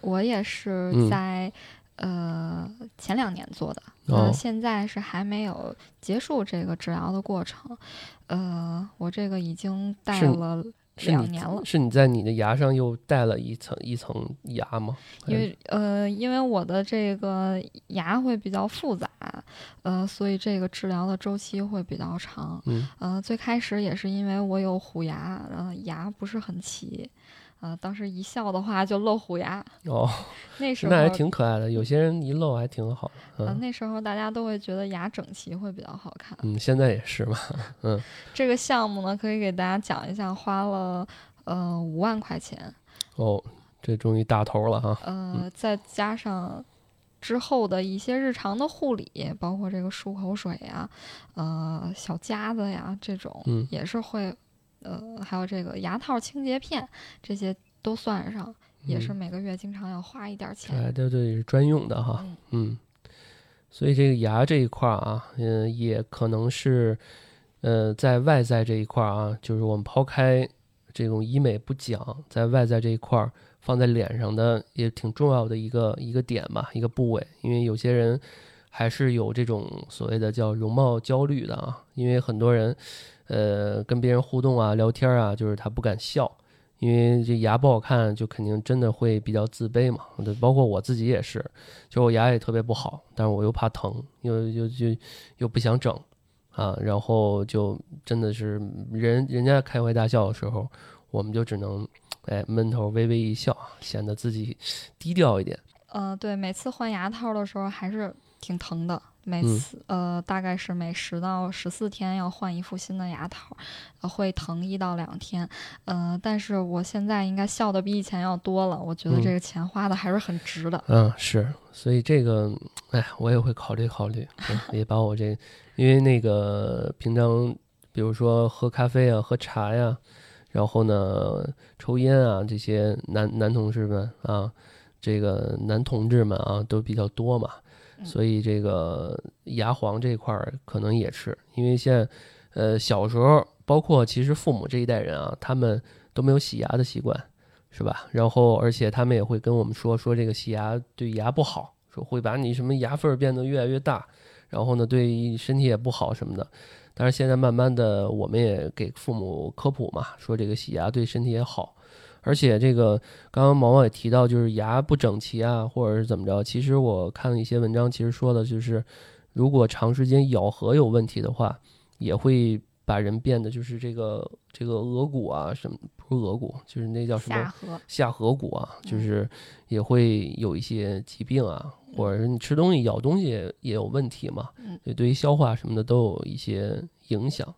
我也是嗯在、呃前两年做的，现在是还没有结束这个治疗的过程。呃，我这个已经戴了两年了，是你在你的牙上又带了一层一层牙吗？因为呃，因为我的这个牙会比较复杂，呃，所以这个治疗的周期会比较长。嗯呃，最开始也是因为我有虎牙，呃，牙不是很齐，呃，当时一笑的话就露虎牙，哦，(laughs) 那时候那还挺可爱的。有些人一露还挺好的。呃，嗯那时候大家都会觉得牙整齐会比较好看。嗯，现在也是嘛。嗯这个项目呢，可以给大家讲一下，花了呃五万块钱，哦，这终于大头了哈。呃，再加上之后的一些日常的护理，包括这个漱口水呀、呃小夹子呀这种，嗯也是会，呃，还有这个牙套清洁片这些都算上，也是嗯每个月经常要花一点这钱。还都得是专用的哈。嗯嗯，所以这个牙这一块儿啊，嗯、也可能是，呃，在外在这一块儿啊，就是我们抛开这种医美不讲，在外在这一块儿放在脸上的也挺重要的一个一个点吧，一个部位，因为有些人还是有这种所谓的叫容貌焦虑的啊，因为很多人，呃，跟别人互动啊、聊天啊，就是他不敢笑。因为这牙不好看，就肯定真的会比较自卑嘛。对，包括我自己也是，就我牙也特别不好，但是我又怕疼，又又就又不想整啊，然后就真的是人人家开怀大笑的时候，我们就只能哎闷头微微一笑，显得自己低调一点。呃，对，每次换牙套的时候还是挺疼的。每嗯次、呃，大概是每十到十四天要换一副新的牙套，呃会疼一到两天。呃，但是我现在应该笑的比以前要多了，我觉得嗯这个钱花的还是很值的。嗯，是，所以这个，哎，我也会考虑考虑，嗯也把我这，因为那个平常，比如说喝咖啡啊、喝茶呀，然后呢抽烟啊，这些男男同事们啊，这个男同志们啊，都比较多嘛，嗯所以这个牙黄这块儿可能也是，因为现在，呃，小时候，包括其实父母这一代人啊，他们都没有洗牙的习惯。是吧？然后而且他们也会跟我们说说这个洗牙对牙不好，说会把你什么牙缝儿变得越来越大，然后呢对身体也不好什么的。但是现在慢慢的，我们也给父母科普嘛，说这个洗牙对身体也好，而且这个刚刚毛毛也提到，就是牙不整齐啊，或者是怎么着。其实我看了一些文章，其实说的就是，如果长时间咬合有问题的话，也会把人变得就是这个这个额骨啊什么不是额骨，就是那叫什么下颌，下颌骨啊，就嗯是也会有一些疾病啊，或者是你吃东西咬东西也也有问题嘛，嗯对，对于消化什么的都有一些影响。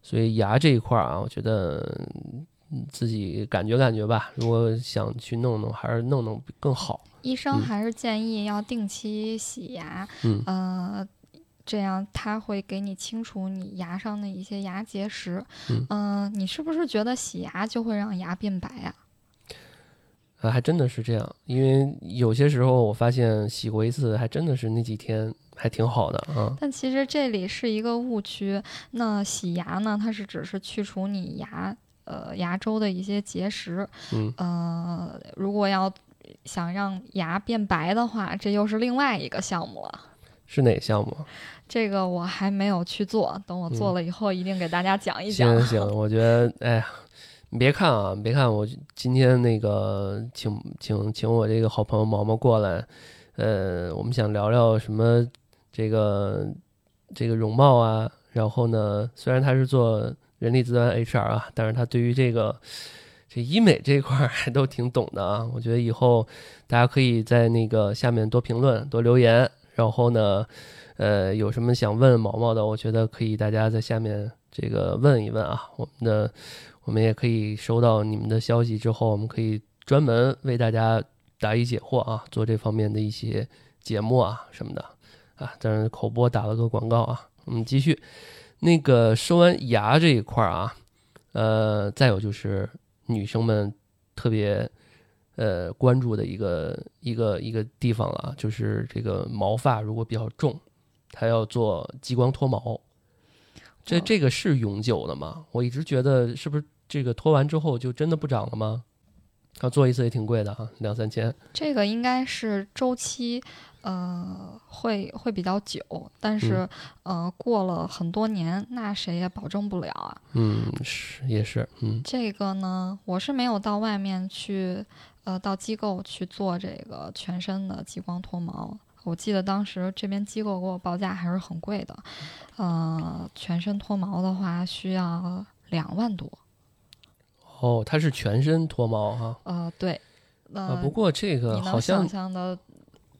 所以牙这一块儿啊，我觉得嗯自己感觉感觉吧，如果想去弄弄，还是弄弄更好。医生嗯还是建议要定期洗牙，嗯呃，这样他会给你清除你牙上的一些牙结石。嗯呃你是不是觉得洗牙就会让牙变白啊？啊，还真的是这样，因为有些时候我发现洗过一次，还真的是那几天还挺好的啊。但其实这里是一个误区。那洗牙呢，它是只是去除你牙呃牙周的一些结石。嗯，呃，如果要想让牙变白的话，这又是另外一个项目了。是哪项目？这个我还没有去做，等我做了以后，一定给大家讲一讲。嗯行行，我觉得，哎呀，你别看啊，你别看我今天那个请请请我这个好朋友毛毛过来，呃，我们想聊聊什么这个这个容貌啊，然后呢，虽然他是做人力资源 HR 啊，但是他对于这个这医美这块儿还都挺懂的啊。我觉得以后大家可以在那个下面多评论、多留言，然后呢，呃，有什么想问毛毛的，我觉得可以大家在下面这个问一问啊。我们的我们也可以收到你们的消息之后，我们可以专门为大家答疑解惑啊，做这方面的一些节目啊什么的啊。当然口播打了个广告啊。我们继续，那个说完牙这一块儿啊，呃，再有就是女生们特别呃关注的一个一个一个地方了啊，就是这个毛发如果比较重，它要做激光脱毛。这这个是永久的吗？我一直觉得是不是这个脱完之后就真的不长了吗？要做一次也挺贵的啊，两三千。这个应该是周期，呃，会会比较久，但是呃，过了很多年，那谁也保证不了啊。嗯，是也是，嗯。这个呢，我是没有到外面去，呃，到机构去做这个全身的激光脱毛。我记得当时这边机构给我报价还是很贵的，呃，全身脱毛的话需要两万多。哦，它是全身脱毛哈？呃，对。呃，不过这个好像想象的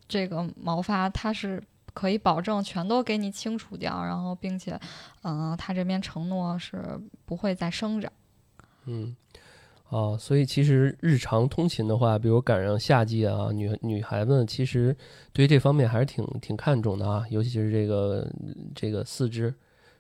这个毛发，它是可以保证全都给你清除掉，然后并且，嗯，他这边承诺是不会再生长。嗯。哦，所以其实日常通勤的话，比如赶上夏季啊，女女孩子其实对于这方面还是挺挺看重的啊，尤其是这个这个四肢，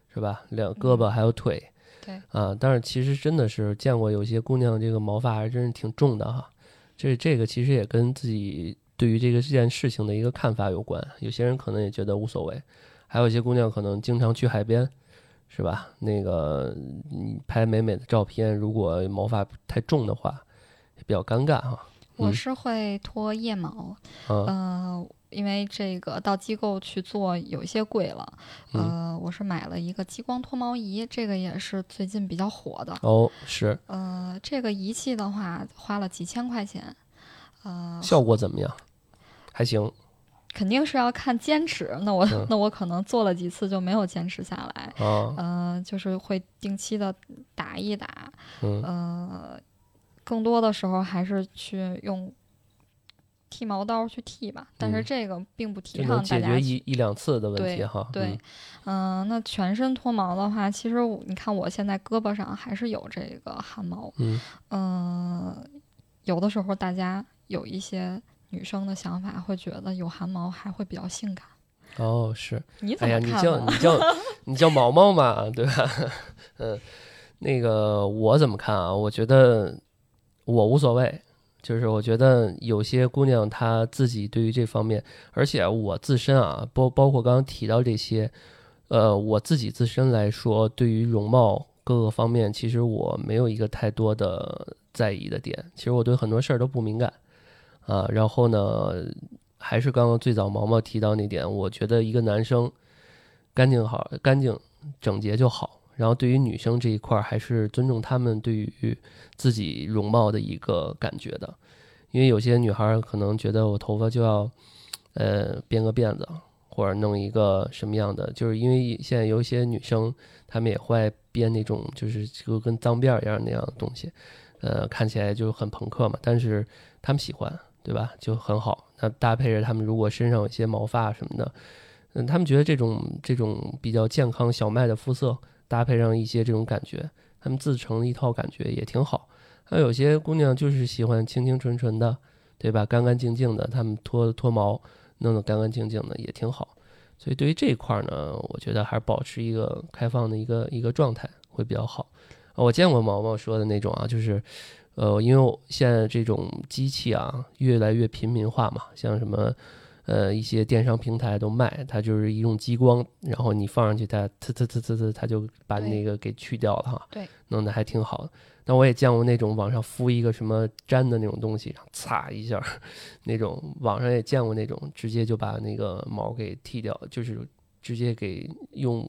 是吧？两胳膊还有腿，对啊。但是其实真的是见过有些姑娘这个毛发还真是挺重的哈。这这个其实也跟自己对于这个这件事情的一个看法有关。有些人可能也觉得无所谓，还有一些姑娘可能经常去海边。是吧？那个你拍美美的照片，如果毛发太重的话，也比较尴尬哈。我是会脱腋毛，嗯，因为这个到机构去做有一些贵了，呃，我是买了一个激光脱毛仪，这个也是最近比较火的哦。是，呃，这个仪器的话花了几千块钱，呃，效果怎么样？还行。肯定是要看坚持，那我 (laughs) 那我可能做了几次就没有坚持下来，嗯，就是会定期的打一打，嗯，更多的时候还是去用剃毛刀去剃吧，但是这个并不提倡大家一一两次的问题哈。对，嗯，那全身脱毛的话，其实你看我现在胳膊上还是有这个汗毛，嗯，有的时候大家有一些。女生的想法会觉得有汗毛还会比较性感，哦，是，你哎呀，你叫你叫你叫毛毛嘛，对吧？(laughs) 嗯，那个我怎么看啊？我觉得我无所谓，就是我觉得有些姑娘她自己对于这方面，而且我自身啊，包包括刚刚提到这些，呃，我自己自身来说，对于容貌各个方面，其实我没有一个太多的在意的点。其实我对很多事儿都不敏感。啊，然后呢，还是刚刚最早毛毛提到那点，我觉得一个男生干净好、干净整洁就好。然后对于女生这一块，还是尊重他们对于自己容貌的一个感觉的。因为有些女孩可能觉得我头发就要呃编个辫子，或者弄一个什么样的，就是因为现在有一些女生她们也会编那种就是就跟脏辫一样那样的东西，呃，看起来就很朋克嘛，但是她们喜欢。对吧？就很好。那搭配着他们，如果身上有一些毛发什么的，嗯，他们觉得这种这种比较健康小麦的肤色，搭配上一些这种感觉，他们自成一套感觉也挺好。还有些姑娘就是喜欢清清纯纯的，对吧？干干净净的，他们脱脱毛弄得干干净净的也挺好。所以对于这一块呢，我觉得还是保持一个开放的一个一个状态会比较好。我见过毛毛说的那种啊，就是。呃，因为现在这种机器啊越来越平民化嘛，像什么，呃，一些电商平台都卖，它就是一种激光，然后你放上去，它呲呲呲呲呲，它就把那个给去掉了哈。对，弄得还挺好的。但我也见过那种网上敷一个什么粘的那种东西，擦一下，那种网上也见过那种直接就把那个毛给剃掉，就是直接给用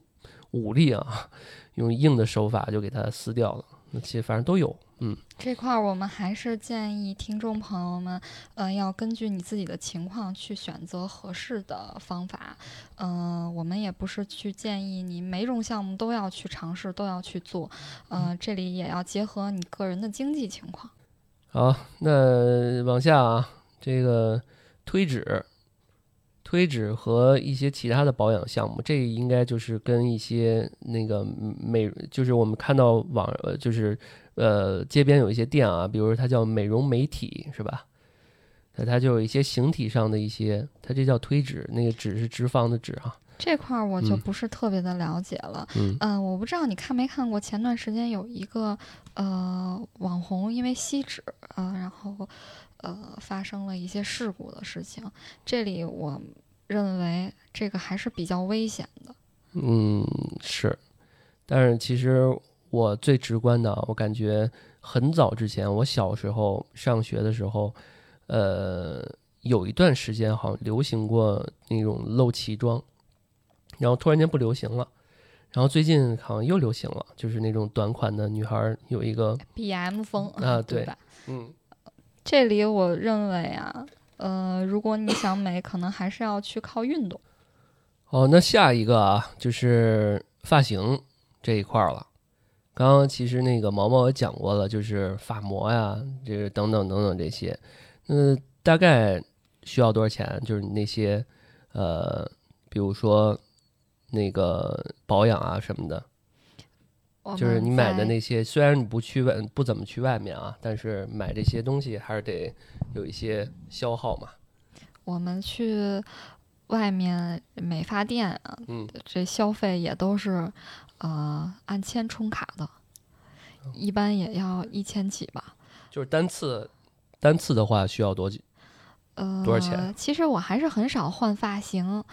武力啊，用硬的手法就给它撕掉了。那其实反正都有。嗯，这块儿我们还是建议听众朋友们，呃，要根据你自己的情况去选择合适的方法。嗯，我们也不是去建议你每种项目都要去尝试，都要去做。嗯，这里也要结合你个人的经济情况。好，那往下啊，这个推脂。推脂和一些其他的保养项目，这应该就是跟一些那个美，就是我们看到网，就是呃街边有一些店啊，比如它叫美容美体，是吧？那它就有一些形体上的一些，它这叫推脂，那个脂是脂肪的脂啊。这块儿我就不是特别的了解了，嗯，我不知道你看没看过，前段时间有一个呃网红因为吸脂啊，然后呃发生了一些事故的事情，这里我。认为这个还是比较危险的。嗯，是，但是其实我最直观的，我感觉很早之前，我小时候上学的时候，呃，有一段时间好像流行过那种露脐装，然后突然间不流行了，然后最近好像又流行了，就是那种短款的女孩有一个 B M 风啊，(laughs) 对吧？嗯，这里我认为啊，呃，如果你想美，可能还是要去靠运动。哦，那下一个啊，就是发型这一块儿了。刚刚其实那个毛毛也讲过了，就是发膜呀，这个等等等等这些。那大概需要多少钱？就是那些呃，比如说那个保养啊什么的，就是你买的那些，虽然你不去外不怎么去外面啊，但是买这些东西还是得有一些消耗嘛。我们去。外面美发店啊，嗯，这消费也都是，呃，按千充卡的，一般也要一千起吧。就是单次，单次的话需要多久？呃，多少钱？其实我还是很少换发型，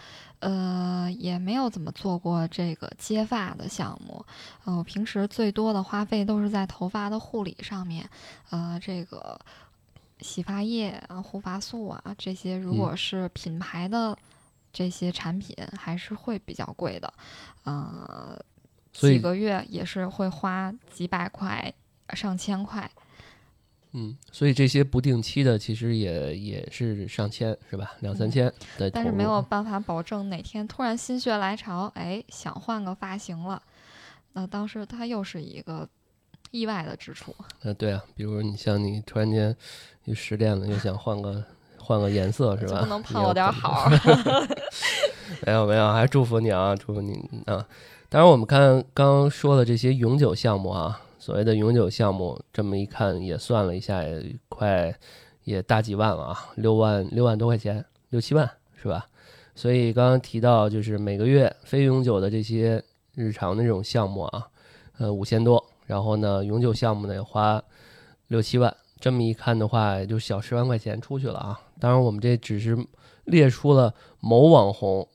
呃，也没有怎么做过这个接发的项目。呃，我平时最多的花费都是在头发的护理上面，呃，这个洗发液啊、护发素啊这些，如果是品牌的。这些产品还是会比较贵的，呃，几个月也是会花几百块、上千块。嗯，所以这些不定期的其实也也是上千，是吧？两三千的。但是没有办法保证哪天突然心血来潮，哎，想换个发型了，那当时它又是一个意外的支出。呃，对啊，比如你像你突然间又失恋了，又想换个。换个颜色是吧？不能盼我点好。(laughs) 没有没有，还是祝福你啊，祝福你啊！当然，我们看刚刚说的这些永久项目啊，所谓的永久项目，这么一看也算了一下，也快也大几万了啊，六万六万多块钱，六七万是吧？所以刚刚提到就是每个月非永久的这些日常的这种项目啊，呃五千多，然后呢永久项目呢花六七万。这么一看的话，也就小十万块钱出去了啊！当然，我们这只是列出了某网红，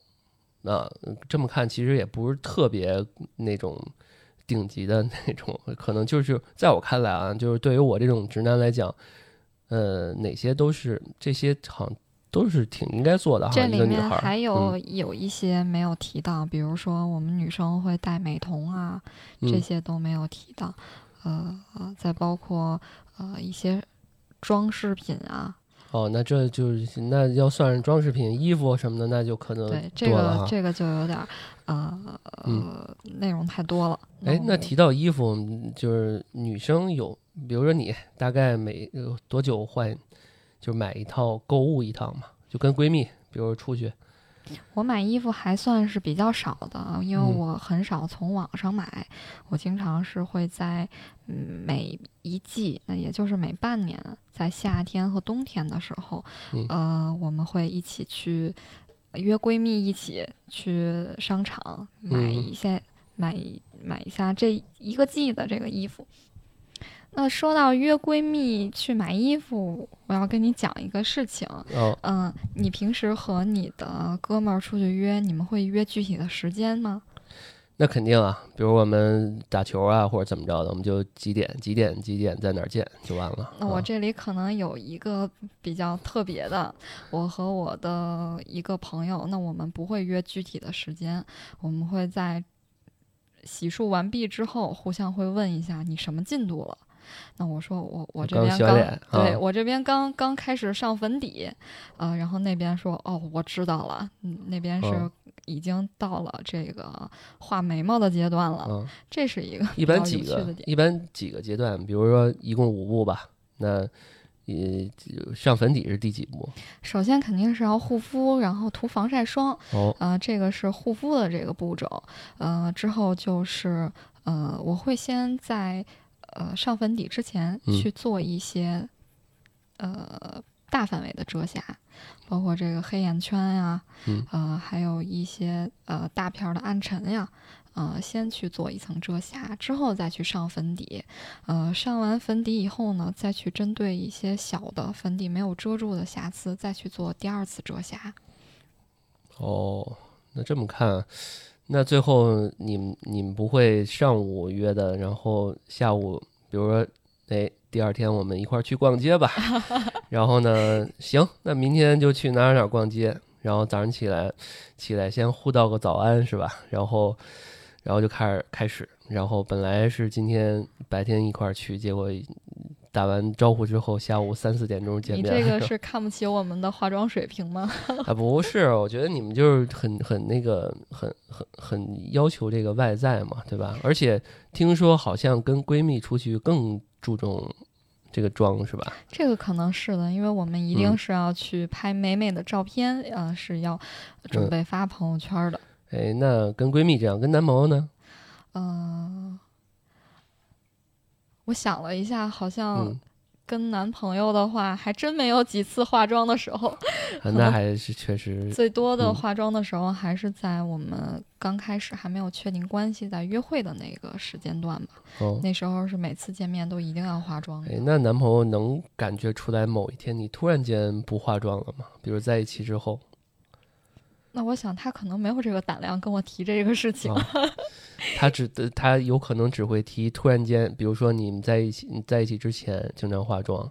那这么看其实也不是特别那种顶级的那种，可能就是在我看来啊，就是对于我这种直男来讲，呃，哪些都是这些好像都是挺应该做的哈。这里面还有有一些没有提到，比如说我们女生会戴美瞳啊，这些都没有提到。呃，再包括呃一些装饰品啊。哦，那这就是那要算是装饰品，衣服什么的，那就可能对这个这个就有点呃内容太多了。哎，那提到衣服，就是女生有，比如说你大概每多久换，就买一套购物一趟嘛？就跟闺蜜，比如出去。我买衣服还算是比较少的，因为我很少从网上买，我经常是会在每一季，那也就是每半年，在夏天和冬天的时候，呃，我们会一起去约闺蜜一起去商场买一些买买一下这一个季的这个衣服。那说到约闺蜜去买衣服，我要跟你讲一个事情。嗯，你平时和你的哥们儿出去约，你们会约具体的时间吗？那肯定啊，比如我们打球啊，或者怎么着的，我们就几点几点几点在哪儿见就完了。那我这里可能有一个比较特别的，我和我的一个朋友，那我们不会约具体的时间，我们会在洗漱完毕之后，互相会问一下你什么进度了。那我说我我这边刚对我这边刚刚开始上粉底，呃，然后那边说哦我知道了，嗯，那边是已经到了这个画眉毛的阶段了，这是一个一般几个一般几个阶段，比如说一共五步吧，那呃上粉底是第几步？首先肯定是要护肤，然后涂防晒霜，哦，呃，这个是护肤的这个步骤，呃，之后就是呃我会先在。呃，上粉底之前去做一些呃大范围的遮瑕，包括这个黑眼圈呀，呃，还有一些呃大片的暗沉呀，呃，先去做一层遮瑕，之后再去上粉底。呃，上完粉底以后呢，再去针对一些小的粉底没有遮住的瑕疵，再去做第二次遮瑕。哦，那这么看。那最后你们你们不会上午约的，然后下午，比如说，哎，第二天我们一块儿去逛街吧。(laughs) 然后呢，行，那明天就去哪儿哪儿逛街。然后早上起来，起来先互道个早安，是吧？然后，然后就开始开始。然后本来是今天白天一块儿去，结果。打完招呼之后，下午三四点钟见面。你这个是看不起我们的化妆水平吗？(laughs) 啊，不是，我觉得你们就是很很那个，很很很要求这个外在嘛，对吧？而且听说好像跟闺蜜出去更注重这个妆，是吧？这个可能是的，因为我们一定是要去拍美美的照片，呃，是要准备发朋友圈的。哎，那跟闺蜜这样，跟男朋友呢？嗯。我想了一下，好像跟男朋友的话，还真没有几次化妆的时候。(laughs) 那还是确实最多的化妆的时候，还是在我们刚开始还没有确定关系，在约会的那个时间段吧。哦，那时候是每次见面都一定要化妆。哎，那男朋友能感觉出来某一天你突然间不化妆了吗？比如在一起之后？那我想他可能没有这个胆量跟我提这个事情。(laughs) 他只他有可能只会提突然间，比如说你们在一起你在一起之前经常化妆，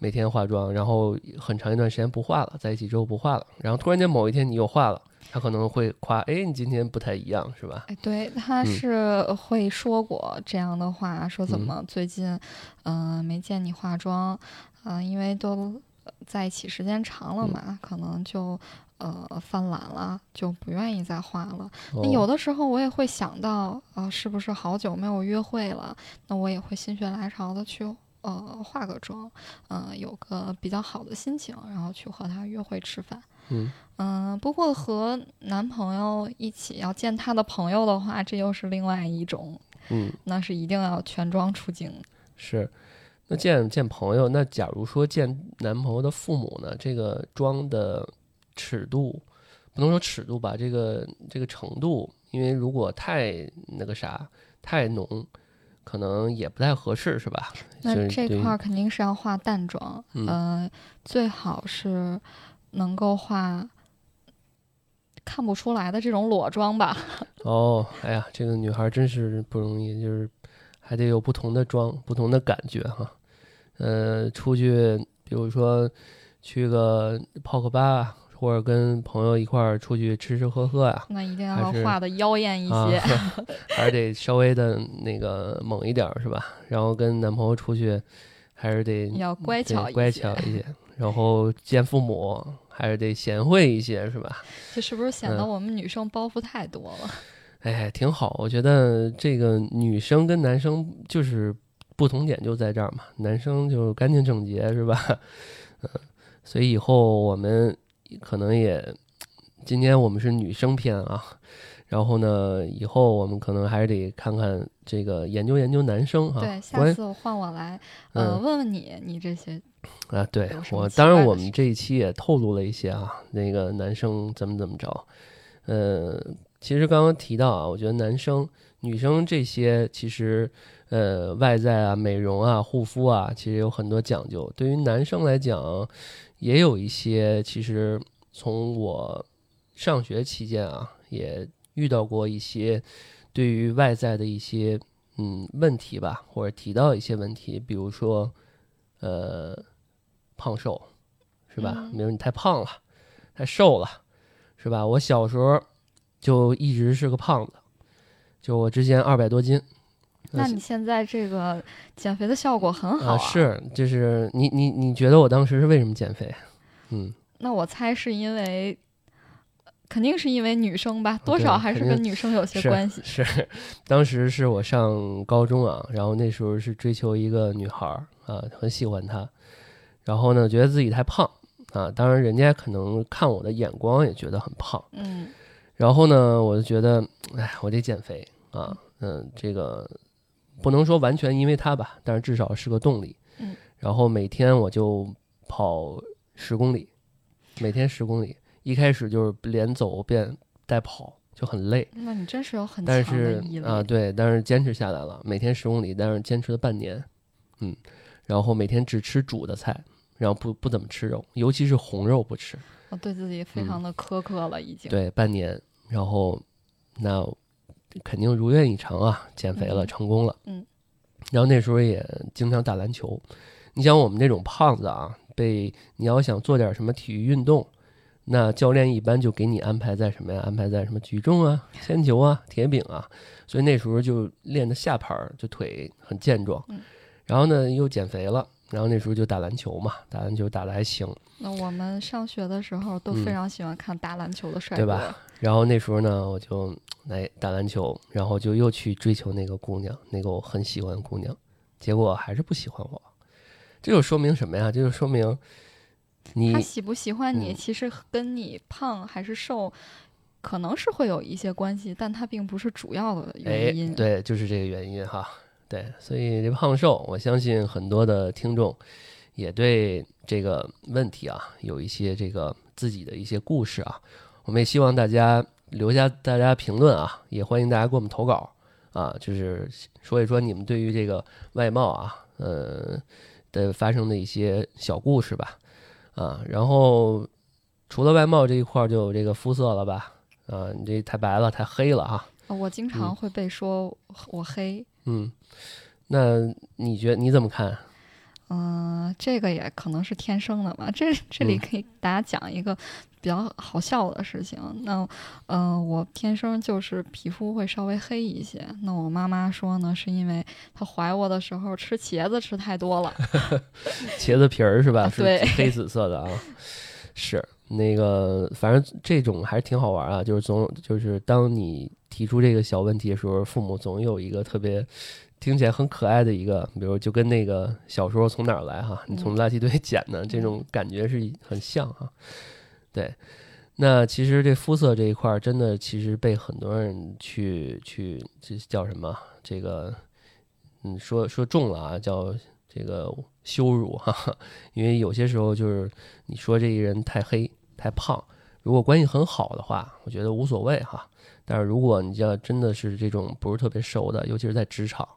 每天化妆，然后很长一段时间不化了，在一起之后不化了，然后突然间某一天你又化了，他可能会夸，哎，你今天不太一样，是吧？哎，对，他是会说过这样的话，说怎么最近嗯没见你化妆，嗯，因为都在一起时间长了嘛，可能就。呃，犯懒了就不愿意再画了。那有的时候我也会想到，啊，是不是好久没有约会了？那我也会心血来潮的去，呃，化个妆，嗯，有个比较好的心情，然后去和他约会吃饭。嗯嗯，不过和男朋友一起要见他的朋友的话，这又是另外一种，嗯，那是一定要全妆出镜。是，那见见朋友，那假如说见男朋友的父母呢？这个妆的。尺度不能说尺度吧，这个这个程度，因为如果太那个啥太浓，可能也不太合适，是吧？那这块肯定是要化淡妆，嗯，最好是能够化看不出来的这种裸妆吧。(laughs) 哦，哎呀，这个女孩真是不容易，就是还得有不同的妆，不同的感觉哈。呃，出去，比如说去个泡个吧。或者跟朋友一块儿出去吃吃喝喝呀，那一定要画的妖艳一些，还是得稍微的那个猛一点，是吧？然后跟男朋友出去，还是得要乖巧乖巧一些。然后见父母，还是得贤惠一些，是吧？这是不是显得我们女生包袱太多了？(laughs) 哎，挺好。我觉得这个女生跟男生就是不同点就在这儿嘛，男生就干净整洁，是吧？(laughs) 嗯，所以以后我们。可能也，今天我们是女生篇啊，然后呢，以后我们可能还是得看看这个研究研究男生哈。对，下次换我来，呃，问问你，你这些啊，对我，当然我们这一期也透露了一些啊，那个男生怎么怎么着，呃，其实刚刚提到啊，我觉得男生、女生这些其实呃外在啊、美容啊、护肤啊，其实有很多讲究。对于男生来讲。也有一些，其实从我上学期间啊，也遇到过一些对于外在的一些嗯问题吧，或者提到一些问题，比如说呃胖瘦是吧？比如你太胖了，太瘦了是吧？我小时候就一直是个胖子，就我之前二百多斤。那你现在这个减肥的效果很好啊！是，就是你你你觉得我当时是为什么减肥？嗯，那我猜是因为，肯定是因为女生吧，多少还是跟女生有些关系。是，当时是我上高中啊，然后那时候是追求一个女孩儿啊，很喜欢她，然后呢，觉得自己太胖啊，当然人家可能看我的眼光也觉得很胖，嗯，然后呢，我就觉得，哎，我得减肥啊，嗯，这个。不能说完全因为它吧，但是至少是个动力。嗯，然后每天我就跑十公里，每天十公里。一开始就是连走边带跑，就很累。那你真是有很强的毅力啊！对，但是坚持下来了，每天十公里，但是坚持了半年。嗯，然后每天只吃煮的菜，然后不不怎么吃肉，尤其是红肉不吃。我对自己非常的苛刻了，已经。对，半年，然后那肯定如愿以偿啊，减肥了，嗯成功了。嗯，然后那时候也经常打篮球。你想我们这种胖子啊，被你要想做点什么体育运动，那教练一般就给你安排在什么呀？安排在什么举重啊、铅球啊、铁饼啊。所以那时候就练的下盘儿，就腿很健壮。嗯然后呢，又减肥了。然后那时候就打篮球嘛，打篮球打的还行。那我们上学的时候都嗯非常喜欢看打篮球的帅哥，对吧？然后那时候呢，我就来打篮球，然后就又去追求那个姑娘，那个我很喜欢的姑娘，结果还是不喜欢我。这就说明什么呀？这就说明你他喜不喜欢你，嗯其实跟你胖还是瘦，可能是会有一些关系，但它并不是主要的哎原因。，对，就是这个原因哈。对，所以这胖瘦，我相信很多的听众也对这个问题啊有一些这个自己的一些故事啊。我们也希望大家留下大家评论啊，也欢迎大家给我们投稿啊，就是说一说你们对于这个外貌啊，呃的发生的一些小故事吧。啊，然后除了外貌这一块儿，就有这个肤色了吧？啊，你这太白了，太黑了哈。呃我经常会被说我黑，嗯，那你觉得你怎么看？嗯、这个也可能是天生的吧。这这里嗯可以大家讲一个比较好笑的事情。那，嗯、我天生就是皮肤会稍微黑一些。那我妈妈说呢，是因为她怀我的时候吃茄子吃太多了。(laughs) 茄子皮儿是吧？对黑紫色的啊。是那个，反正这种还是挺好玩啊。就是总就是当你提出这个小问题的时候，父母总有一个特别听起来很可爱的一个，比如就跟那个小时候从哪儿来哈，你从垃圾堆捡的这种感觉是很像哈。对，那其实这肤色这一块儿真的其实被很多人去去这叫什么？这个嗯说说重了啊，叫这个羞辱哈哈。(laughs) 因为有些时候就是你说这个人太黑太胖，如果关系很好的话，我觉得无所谓哈。但是如果你要真的是这种不是特别熟的，尤其是在职场，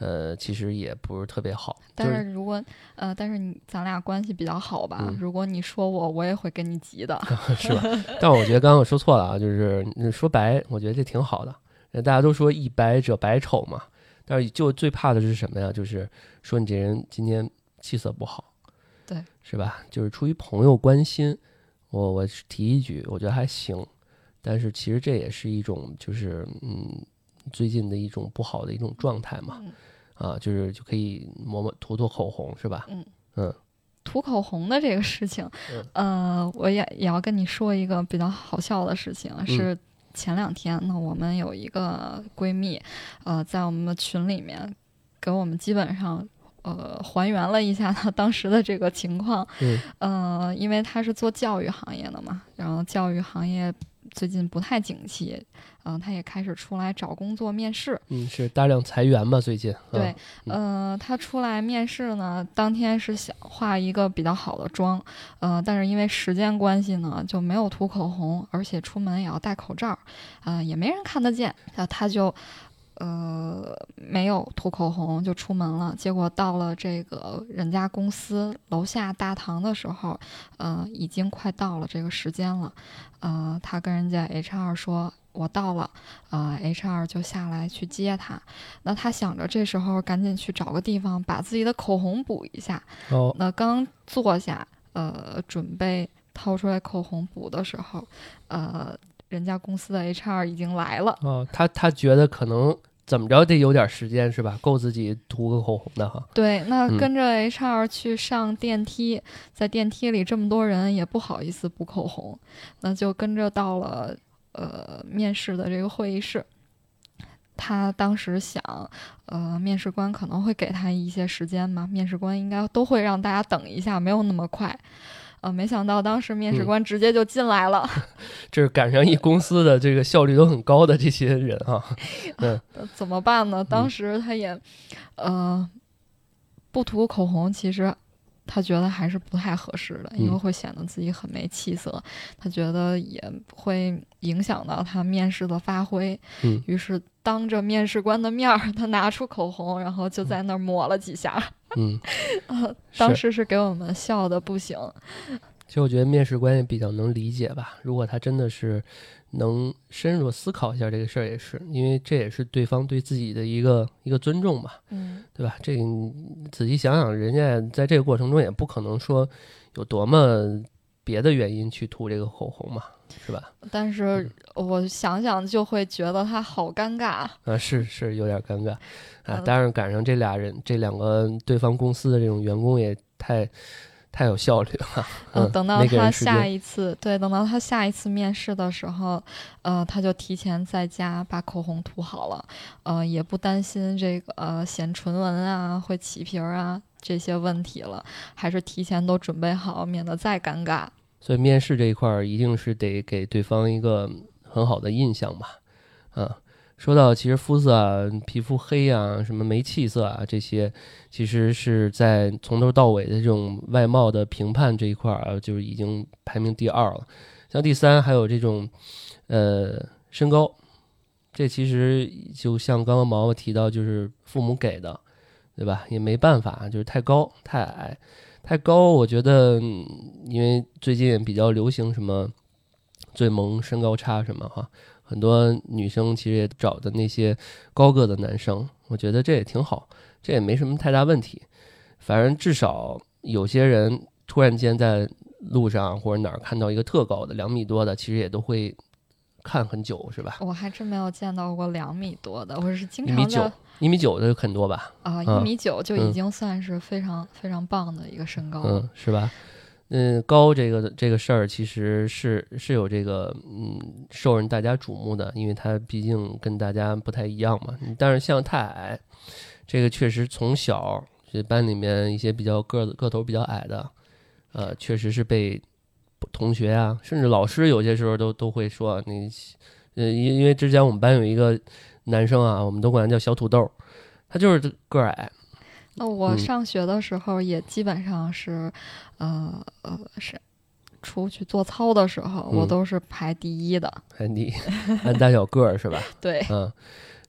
呃，其实也不是特别好。但是如果呃，但是你咱俩关系比较好吧？嗯如果你说我，我也会跟你急的。(laughs) 是吧？(laughs) 但我觉得刚刚我说错了啊，就是你说白，我觉得这挺好的。呃大家都说一白者百丑嘛，但是就最怕的是什么呀？就是说你这人今天气色不好，对，是吧？就是出于朋友关心，我我提一句，我觉得还行。但是其实这也是一种，就是嗯，最近的一种不好的一种状态嘛。嗯啊，就是就可以抹抹涂涂口红，是吧？嗯。嗯。涂口红的这个事情，嗯。呃，我也也要跟你说一个比较好笑的事情，是前两天呢，我们有一个闺蜜，呃，在我们的群里面给我们基本上。呃，还原了一下她当时的这个情况，嗯。呃，因为她是做教育行业的嘛，然后教育行业最近不太景气，嗯、他也开始出来找工作面试，嗯，是大量裁员嘛，最近。啊对，呃，他出来面试呢，当天是想化一个比较好的妆，呃，但是因为时间关系呢，就没有涂口红，而且出门也要戴口罩，呃，也没人看得见，那他就。呃，没有涂口红就出门了，结果到了这个人家公司楼下大堂的时候，呃，已经快到了这个时间了，呃，他跟人家 HR 说，我到了，呃，HR 就下来去接他，那他想着这时候赶紧去找个地方把自己的口红补一下。哦，那刚坐下，呃，准备掏出来口红补的时候，呃，人家公司的 HR 已经来了。哦，他他觉得可能怎么着得有点时间是吧？够自己涂个口红的哈。对，那嗯跟着 HR 去上电梯，在电梯里这么多人也不好意思补口红，那就跟着到了呃面试的这个会议室。他当时想，呃，面试官可能会给他一些时间嘛，面试官应该都会让大家等一下，没有那么快。呃，没想到当时面试嗯官直接就进来了，(laughs) 这是赶上一公司的这个效率都很高的这些人啊。(laughs) 嗯怎么办呢？当嗯时他也，呃，不涂口红，其实他觉得还是不太合适的，因为嗯会显得自己很没气色。他觉得也会影响到他面试的发挥。嗯于是当着面试官的面儿，他拿出口红，然后就在那儿抹了几下。嗯，(laughs) 当时是给我们笑的不行。其实我觉得面试官也比较能理解吧。如果他真的是能深入思考一下这个事儿，也是因为这也是对方对自己的一个一个尊重嘛，嗯，对吧？这个你仔细想想，人家在这个过程中也不可能说有多么别的原因去涂这个口红嘛，是吧？但是我想想就会觉得他好尴尬。啊，是是有点尴尬啊。嗯当然赶上这俩人，这两个对方公司的这种员工也太太有效率了。(laughs) 嗯，等到他下一次，对，等到他下一次面试的时候，呃，他就提前在家把口红涂好了，呃，也不担心这个呃显唇纹啊、会起皮儿啊这些问题了，还是提前都准备好，免得再尴尬。所以面试这一块儿一定是得给对方一个很好的印象吧。啊，说到其实肤色啊、皮肤黑啊、什么没气色啊这些，其实是在从头到尾的这种外貌的评判这一块儿啊，就是已经排名第二了。像第三还有这种呃身高，这其实就像刚刚毛毛提到，就是父母给的，对吧？也没办法，就是太高太矮。太高，我觉得，因为最近比较流行什么最萌身高差什么哈，很多女生其实也找的那些高个的男生，我觉得这也挺好，这也没什么太大问题。反正至少有些人突然间在路上或者哪儿看到一个特高的两米多的，其实也都会看很久，是吧？我还真没有见到过两米多的，我是经常一米九一米九的很多吧？啊，嗯一米九就嗯已经算是非常非常棒的一个身高了。嗯，是吧？嗯，高这个这个事儿其实是是有这个嗯受人大家瞩目的，因为他毕竟跟大家不太一样嘛。但是像太矮，这个确实从小这班里面一些比较个子个头比较矮的，呃，确实是被同学啊，甚至老师有些时候都都会说你，呃，因因为之前我们班有一个男生啊，我们都管他叫小土豆，他就是个儿矮，那我嗯上学的时候也基本上是，呃呃是。出去做操的时候，我嗯都是排第一的。排第一 (laughs) 按大小个儿是吧？(laughs) 对，嗯，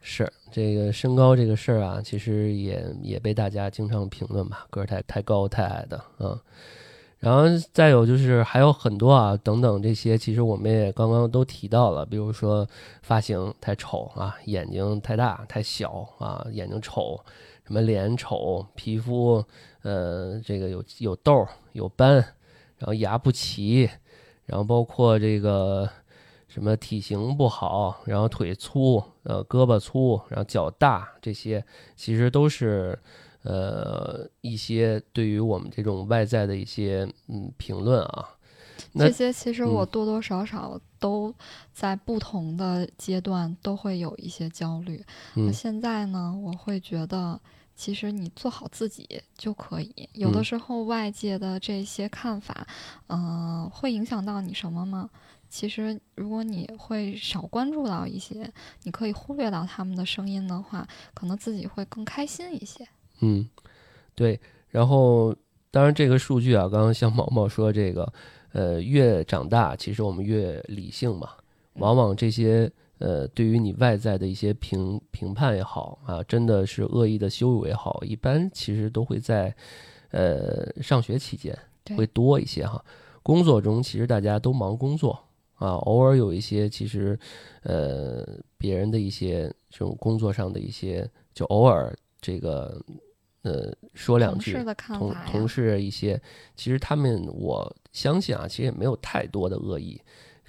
是这个身高这个事儿啊，其实也也被大家经常评论吧，个儿太太高太矮的，嗯。然后再有就是还有很多啊，等等这些，其实我们也刚刚都提到了，比如说发型太丑啊，眼睛太大太小啊，眼睛丑，什么脸丑，皮肤呃这个有有痘儿有斑，然后牙不齐，然后包括这个什么体型不好，然后腿粗，呃，胳膊粗，然后脚大，这些其实都是呃一些对于我们这种外在的一些嗯评论啊。那这些其实我嗯多多少少都在不同的阶段都会有一些焦虑。那嗯现在呢，我会觉得，其实你做好自己就可以。有的嗯时候外界的这些看法，嗯、会影响到你什么吗？其实，如果你会少关注到一些，你可以忽略到他们的声音的话，可能自己会更开心一些。嗯，对。然后当然这个数据啊，刚刚像 (laughs) 毛毛说这个，呃，越长大，其实我们越理性嘛。往往这些呃，对于你外在的一些评评判也好啊，真的是恶意的羞辱也好，一般其实都会在呃上学期间会多一些哈。工作中其实大家都忙工作啊，偶尔有一些其实呃别人的一些这种工作上的一些，就偶尔这个呃说两句同同事一些，其实他们我相信啊，其实也没有太多的恶意，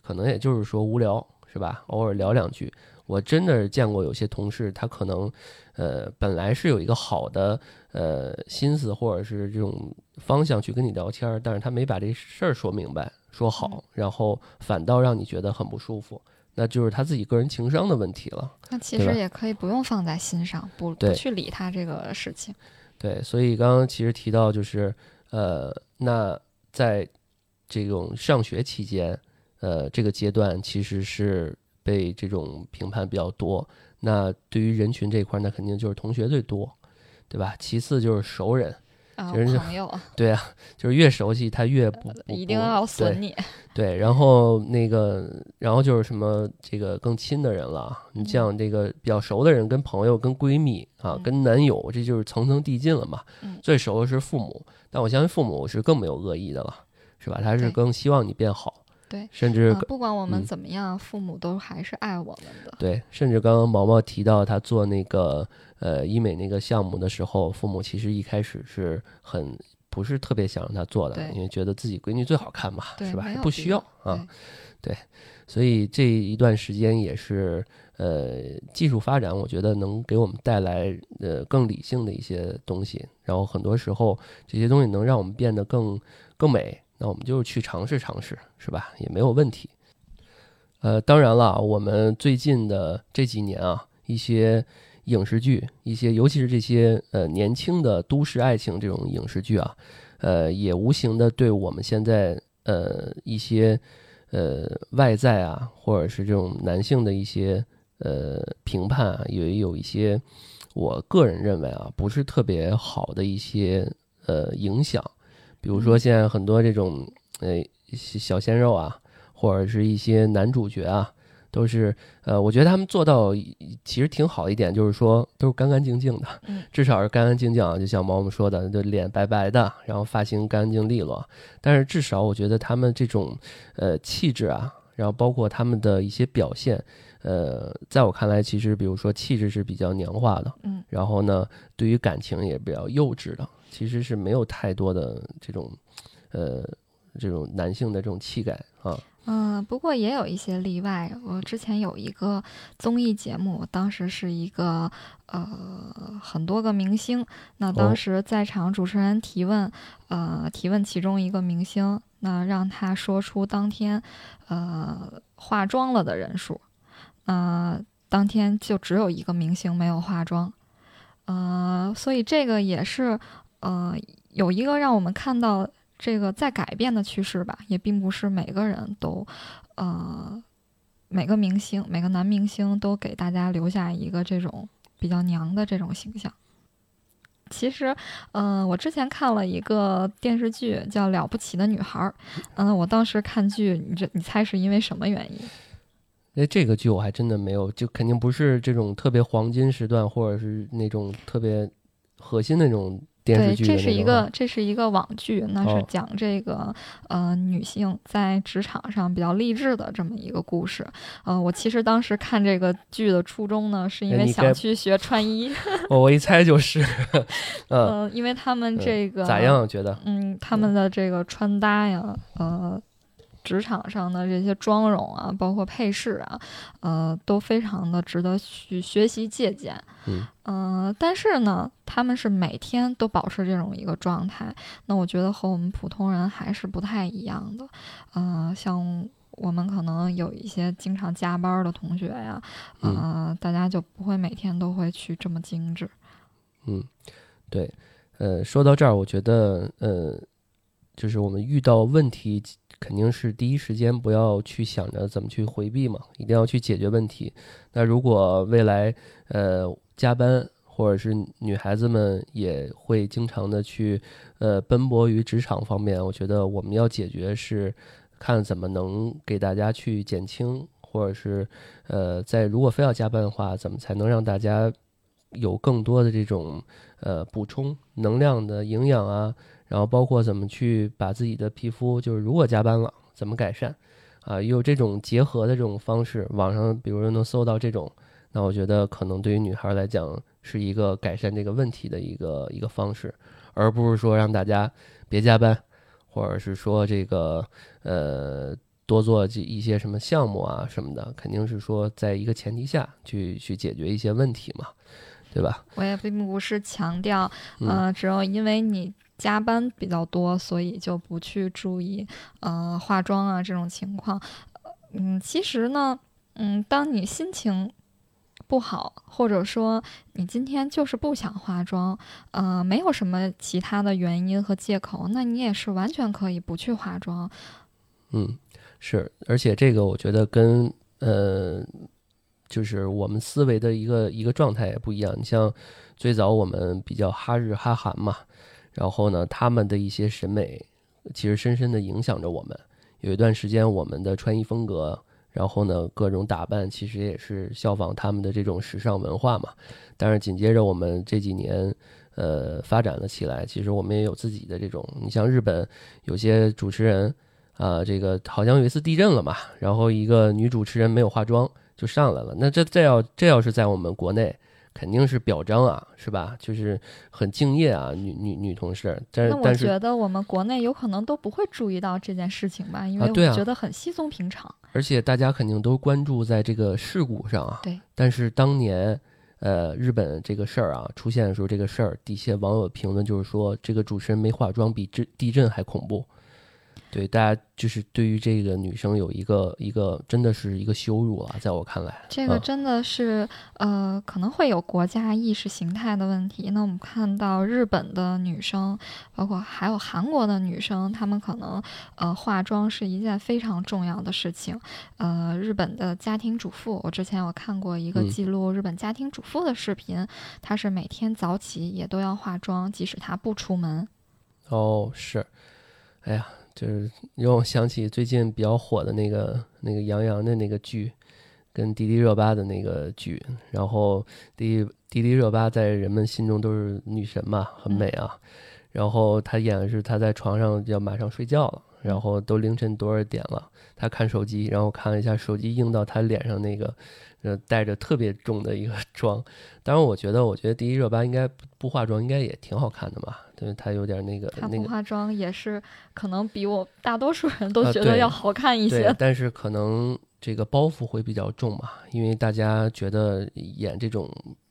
可能也就是说无聊是吧？偶尔聊两句。我真的见过有些同事，他可能呃本来是有一个好的呃心思或者是这种方向去跟你聊天儿，但是他没把这事儿说明白说好嗯，然后反倒让你觉得很不舒服，那就是他自己个人情商的问题了。那其实也可以不用放在心上，不不去理他这个事情。对，所以刚刚其实提到就是，呃，那在这种上学期间，呃，这个阶段其实是被这种评判比较多。那对于人群这一块儿，那肯定就是同学最多，对吧？其次就是熟人，啊，朋友对啊，就是越熟悉他越不不一定要损你。(laughs) 对，然后那个，然后就是什么这个更亲的人了，你像这个比较熟的人，跟朋友、跟闺蜜啊、嗯跟男友，这就是层层递进了嘛。嗯最熟的是父母，但我相信父母是更没有恶意的了，是吧？他是更希望你变好，对，甚至啊不管我们嗯怎么样，父母都还是爱我们的。对，甚至刚刚毛毛提到他做那个呃医美那个项目的时候，父母其实一开始是很不是特别想让他做的，因为觉得自己闺女最好看嘛，是吧？不需要啊，对，所以这一段时间也是呃技术发展，我觉得能给我们带来呃更理性的一些东西，然后很多时候这些东西能让我们变得更更美，那我们就去尝试尝试，是吧？也没有问题。呃，当然了，我们最近的这几年啊，一些影视剧，一些尤其是这些呃年轻的都市爱情这种影视剧啊，呃，也无形的对我们现在呃一些呃外在啊，或者是这种男性的一些呃评判啊，也有一些我个人认为啊，不是特别好的一些呃影响，比如说嗯现在很多这种呃小鲜肉啊。或者是一些男主角啊，都是呃，我觉得他们做到其实挺好一点，就是说都是干干净净的，嗯至少是干干净净啊。就像毛毛说的，就脸白白的，然后发型干净利落。但是至少我觉得他们这种呃气质啊，然后包括他们的一些表现，呃，在我看来，其实比如说气质是比较娘化的，嗯，然后呢，对于感情也比较幼稚的，其实是没有太多的这种呃这种男性的这种气概啊。嗯，不过也有一些例外。我之前有一个综艺节目，当时是一个呃很多个明星，那哦当时在场主持人提问，呃提问其中一个明星，那让他说出当天呃化妆了的人数，那、当天就只有一个明星没有化妆，呃，所以这个也是呃有一个让我们看到。这个在改变的趋势吧，也并不是每个人都，呃，每个明星、每个男明星都给大家留下一个这种比较娘的这种形象。其实，嗯、我之前看了一个电视剧叫《了不起的女孩》，嗯、我当时看剧，你这你猜是因为什么原因？哎，这个剧我还真的没有，就肯定不是这种特别黄金时段，或者是那种特别核心的那种电视对。这是一个这是一个网剧，那是哦讲这个、呃女性在职场上比较励志的这么一个故事。呃，我其实当时看这个剧的初衷呢，是因为想去学穿衣。(laughs) 哦，我一猜就是，(laughs) 嗯，呃，因为他们这个咋样？觉得？嗯，他们的这个穿搭呀，呃，职场上的这些妆容啊，包括配饰啊，呃，都非常的值得去学习借鉴。嗯呃但是呢，他们是每天都保持这种一个状态，那我觉得和我们普通人还是不太一样的。呃，像我们可能有一些经常加班的同学呀，嗯呃，大家就不会每天都会去这么精致。嗯，对，呃，说到这儿，我觉得，呃，就是我们遇到问题，肯定是第一时间不要去想着怎么去回避嘛，一定要去解决问题。那如果未来，呃，加班，或者是女孩子们也会经常的去，呃，奔波于职场方面，我觉得我们要解决是看怎么能给大家去减轻，或者是，呃，在如果非要加班的话，怎么才能让大家有更多的这种呃补充能量的营养啊，然后包括怎么去把自己的皮肤，就是如果加班了怎么改善啊，也有这种结合的这种方式，网上比如说能搜到这种，那我觉得可能对于女孩来讲是一个改善这个问题的一个一个方式，而不是说让大家别加班，或者是说这个呃。多做这一些什么项目啊什么的，肯定是说在一个前提下去去解决一些问题嘛，对吧？我也并不是强调，嗯呃，只有因为你加班比较多，所以就不去注意呃化妆啊这种情况。嗯，其实呢，嗯，当你心情不好，或者说你今天就是不想化妆，呃，没有什么其他的原因和借口，那你也是完全可以不去化妆。嗯，是，而且这个我觉得跟呃，就是我们思维的一个一个状态也不一样。你像最早我们比较哈日哈韩嘛，然后呢，他们的一些审美其实深深的影响着我们。有一段时间，我们的穿衣风格，然后呢，各种打扮其实也是效仿他们的这种时尚文化嘛。但是紧接着我们这几年，呃发展了起来。其实我们也有自己的这种，你像日本有些主持人啊，这个好像有一次地震了嘛，然后一个女主持人没有化妆就上来了，那这这要这要是在我们国内。肯定是表彰啊，是吧？就是很敬业啊，女女女同事。但是，但是，我觉得我们国内有可能都不会注意到这件事情吧，因为我觉得很稀松平常。而且大家肯定都关注在这个事故上啊。对。但是当年，呃，日本这个事儿啊出现的时候，这个事儿底下网友评论就是说，这个主持人没化妆比这地震还恐怖。对，大家就是对于这个女生有一个一个，真的是一个羞辱啊，在我看来，这个真的是呃，可能会有国家意识形态的问题。那我们看到日本的女生，包括还有韩国的女生，她们可能呃化妆是一件非常重要的事情。呃，日本的家庭主妇，我之前有看过一个记录日本家庭主妇的视频，她是每天早起也都要化妆，即使她不出门。哦，是，哎呀。就是让我想起最近比较火的那个那个杨洋的那个剧，跟迪丽热巴的那个剧。然后迪迪丽热巴在人们心中都是女神嘛，很美啊。然后她演的是她在床上要马上睡觉了，然后都凌晨多少点了，她看手机，然后看了一下手机映到她脸上那个，呃，带着特别重的一个 (laughs) 妆。当然，我觉得，我觉得迪丽热巴应该不化妆，应该也挺好看的嘛。对她有点那个，她不化妆也是可能比我大多数人都觉得要好看一些。但是可能这个包袱会比较重嘛，因为大家觉得演这种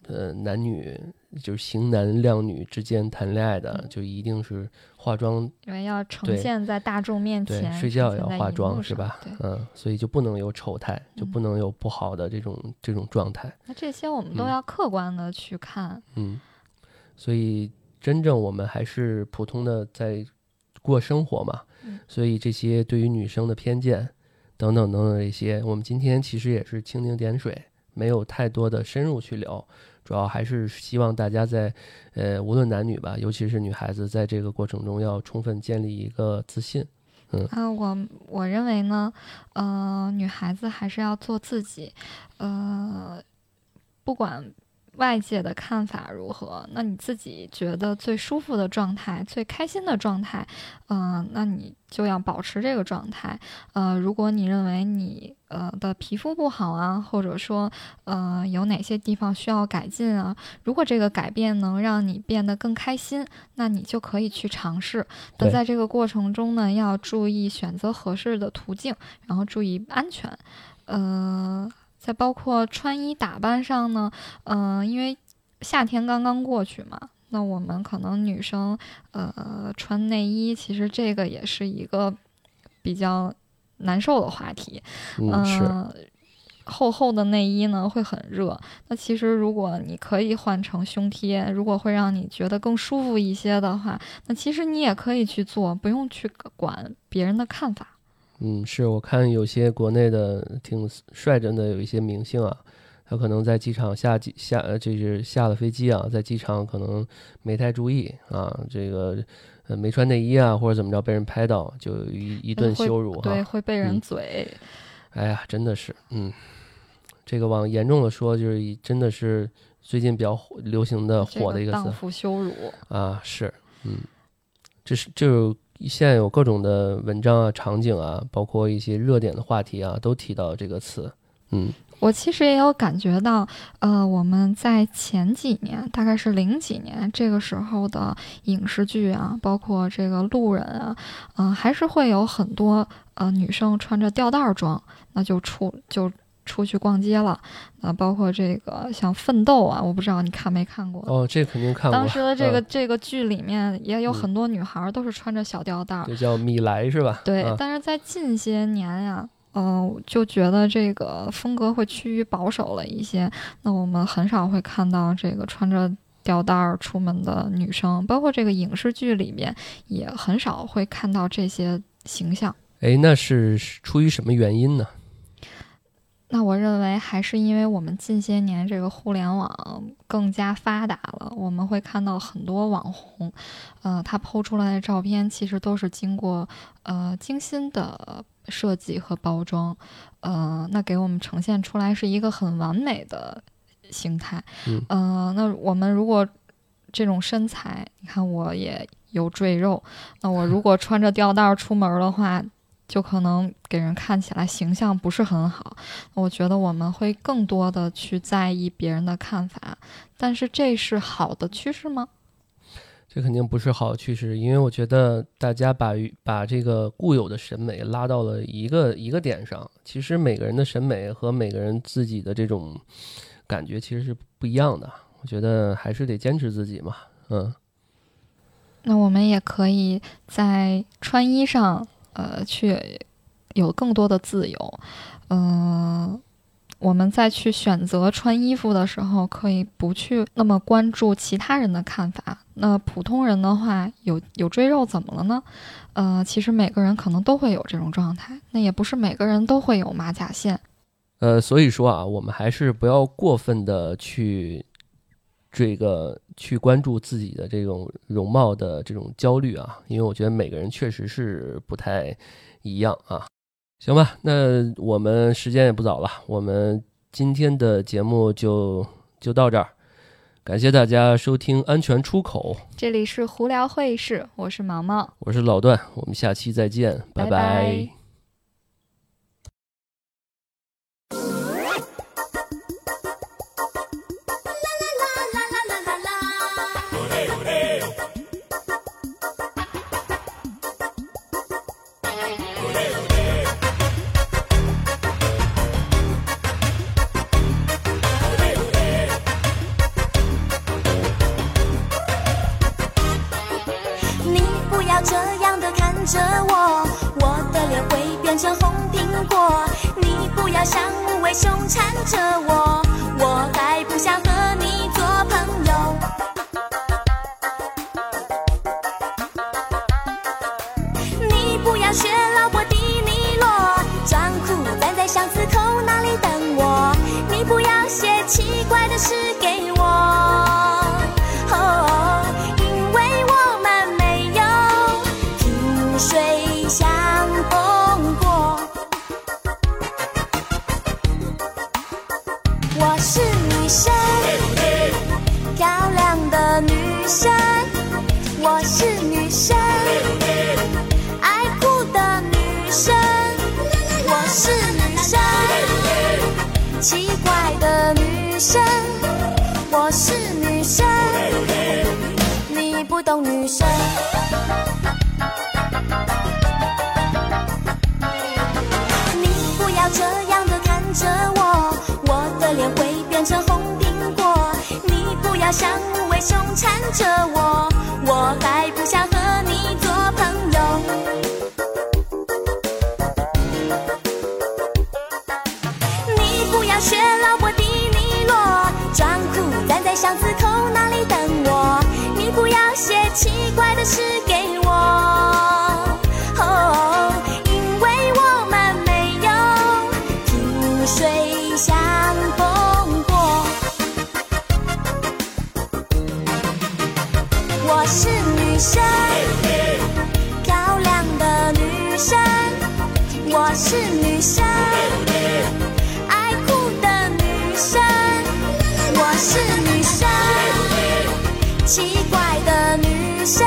呃男女就是型男靓女之间谈恋爱的，就一定是化妆，因为要呈现在大众面前，睡觉也要化妆是吧？嗯，所以就不能有丑态，就不能有不好的这种这种状态。那这些我们都要客观的去看。嗯，所以。真正我们还是普通的在过生活嘛，所以这些对于女生的偏见等等等等这些，我们今天其实也是蜻蜓点水，没有太多的深入去聊，主要还是希望大家在呃无论男女吧，尤其是女孩子，在这个过程中要充分建立一个自信。嗯啊，我我认为呢，呃，女孩子还是要做自己，呃，不管。外界的看法如何？那你自己觉得最舒服的状态、最开心的状态，嗯，那你就要保持这个状态。呃，如果你认为你呃的皮肤不好啊，或者说呃有哪些地方需要改进啊，如果这个改变能让你变得更开心，那你就可以去尝试。但在这个过程中呢，要注意选择合适的途径，然后注意安全。呃。在包括穿衣打扮上呢，嗯，因为夏天刚刚过去嘛，那我们可能女生，呃，穿内衣，其实这个也是一个比较难受的话题。嗯，厚厚的内衣呢会很热。那其实如果你可以换成胸贴，如果会让你觉得更舒服一些的话，那其实你也可以去做，不用去管别人的看法。嗯，是我看有些国内的挺率真的，有一些明星啊，他可能在机场下机下，呃，就是下了飞机啊，在机场可能没太注意啊，这个呃没穿内衣啊，或者怎么着被人拍到，就一一顿羞辱哈，对，会被人嘴。哎呀，真的是，嗯，这个往严重的说，就是真的是最近比较流行的火的一个词，荡妇羞辱啊，是，嗯，这是就。现有各种的文章啊、场景啊，包括一些热点的话题啊，都提到这个词。嗯，我其实也有感觉到，呃，我们在前几年，大概是零几年这个时候的影视剧啊，包括这个路人啊，嗯，还是会有很多呃女生穿着吊带装，那就出就。出去逛街了，啊，包括这个像《奋斗》啊，我不知道你看没看过。哦，这肯定看过。当时的这个 (laughs) 这个剧里面也有很多女孩都是穿着小吊带，就叫米莱是吧？对。但是在近些年呀，嗯，就觉得这个风格会趋于保守了一些。那我们很少会看到这个穿着吊带儿出门的女生，包括这个影视剧里面也很少会看到这些形象。哎，那是出于什么原因呢？那我认为还是因为我们近些年这个互联网更加发达了，我们会看到很多网红，呃，他抛出来的照片其实都是经过呃精心的设计和包装，呃，那给我们呈现出来是一个很完美的形态，嗯，那我们如果这种身材，你看我也有赘肉，那我如果穿着吊带出门的话，就可能给人看起来形象不是很好。我觉得我们会更多的去在意别人的看法，但是这是好的趋势吗？这肯定不是好趋势，因为我觉得大家把把这个固有的审美拉到了一个一个点上。其实每个人的审美和每个人自己的这种感觉其实是不一样的。我觉得还是得坚持自己嘛。嗯，那我们也可以在穿衣上，呃，去有更多的自由。嗯。我们再去选择穿衣服的时候，可以不去那么关注其他人的看法。那普通人的话，有有赘肉怎么了呢？呃，其实每个人可能都会有这种状态。那也不是每个人都会有马甲线。呃，所以说啊，我们还是不要过分的去这个去关注自己的这种容貌的这种焦虑啊，因为我觉得每个人确实是不太一样啊。行吧，那我们时间也不早了，我们今天的节目就就到这儿，感谢大家收听《安全出口》，这里是胡聊会议室，我是毛毛，我是老段，我们下期再见，拜拜。着我，我的脸会变成红苹果。你不要像无尾熊缠着我，我还不想和你像无尾熊缠着，我。我是女生，爱哭的女生。我是女生。奇怪的女生，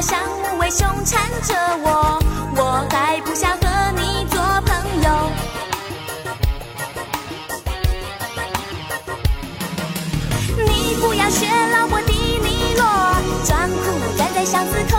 像无尾熊缠着我，我还不想和你做朋友。你不要学老伯迪尼洛，装酷站在巷子口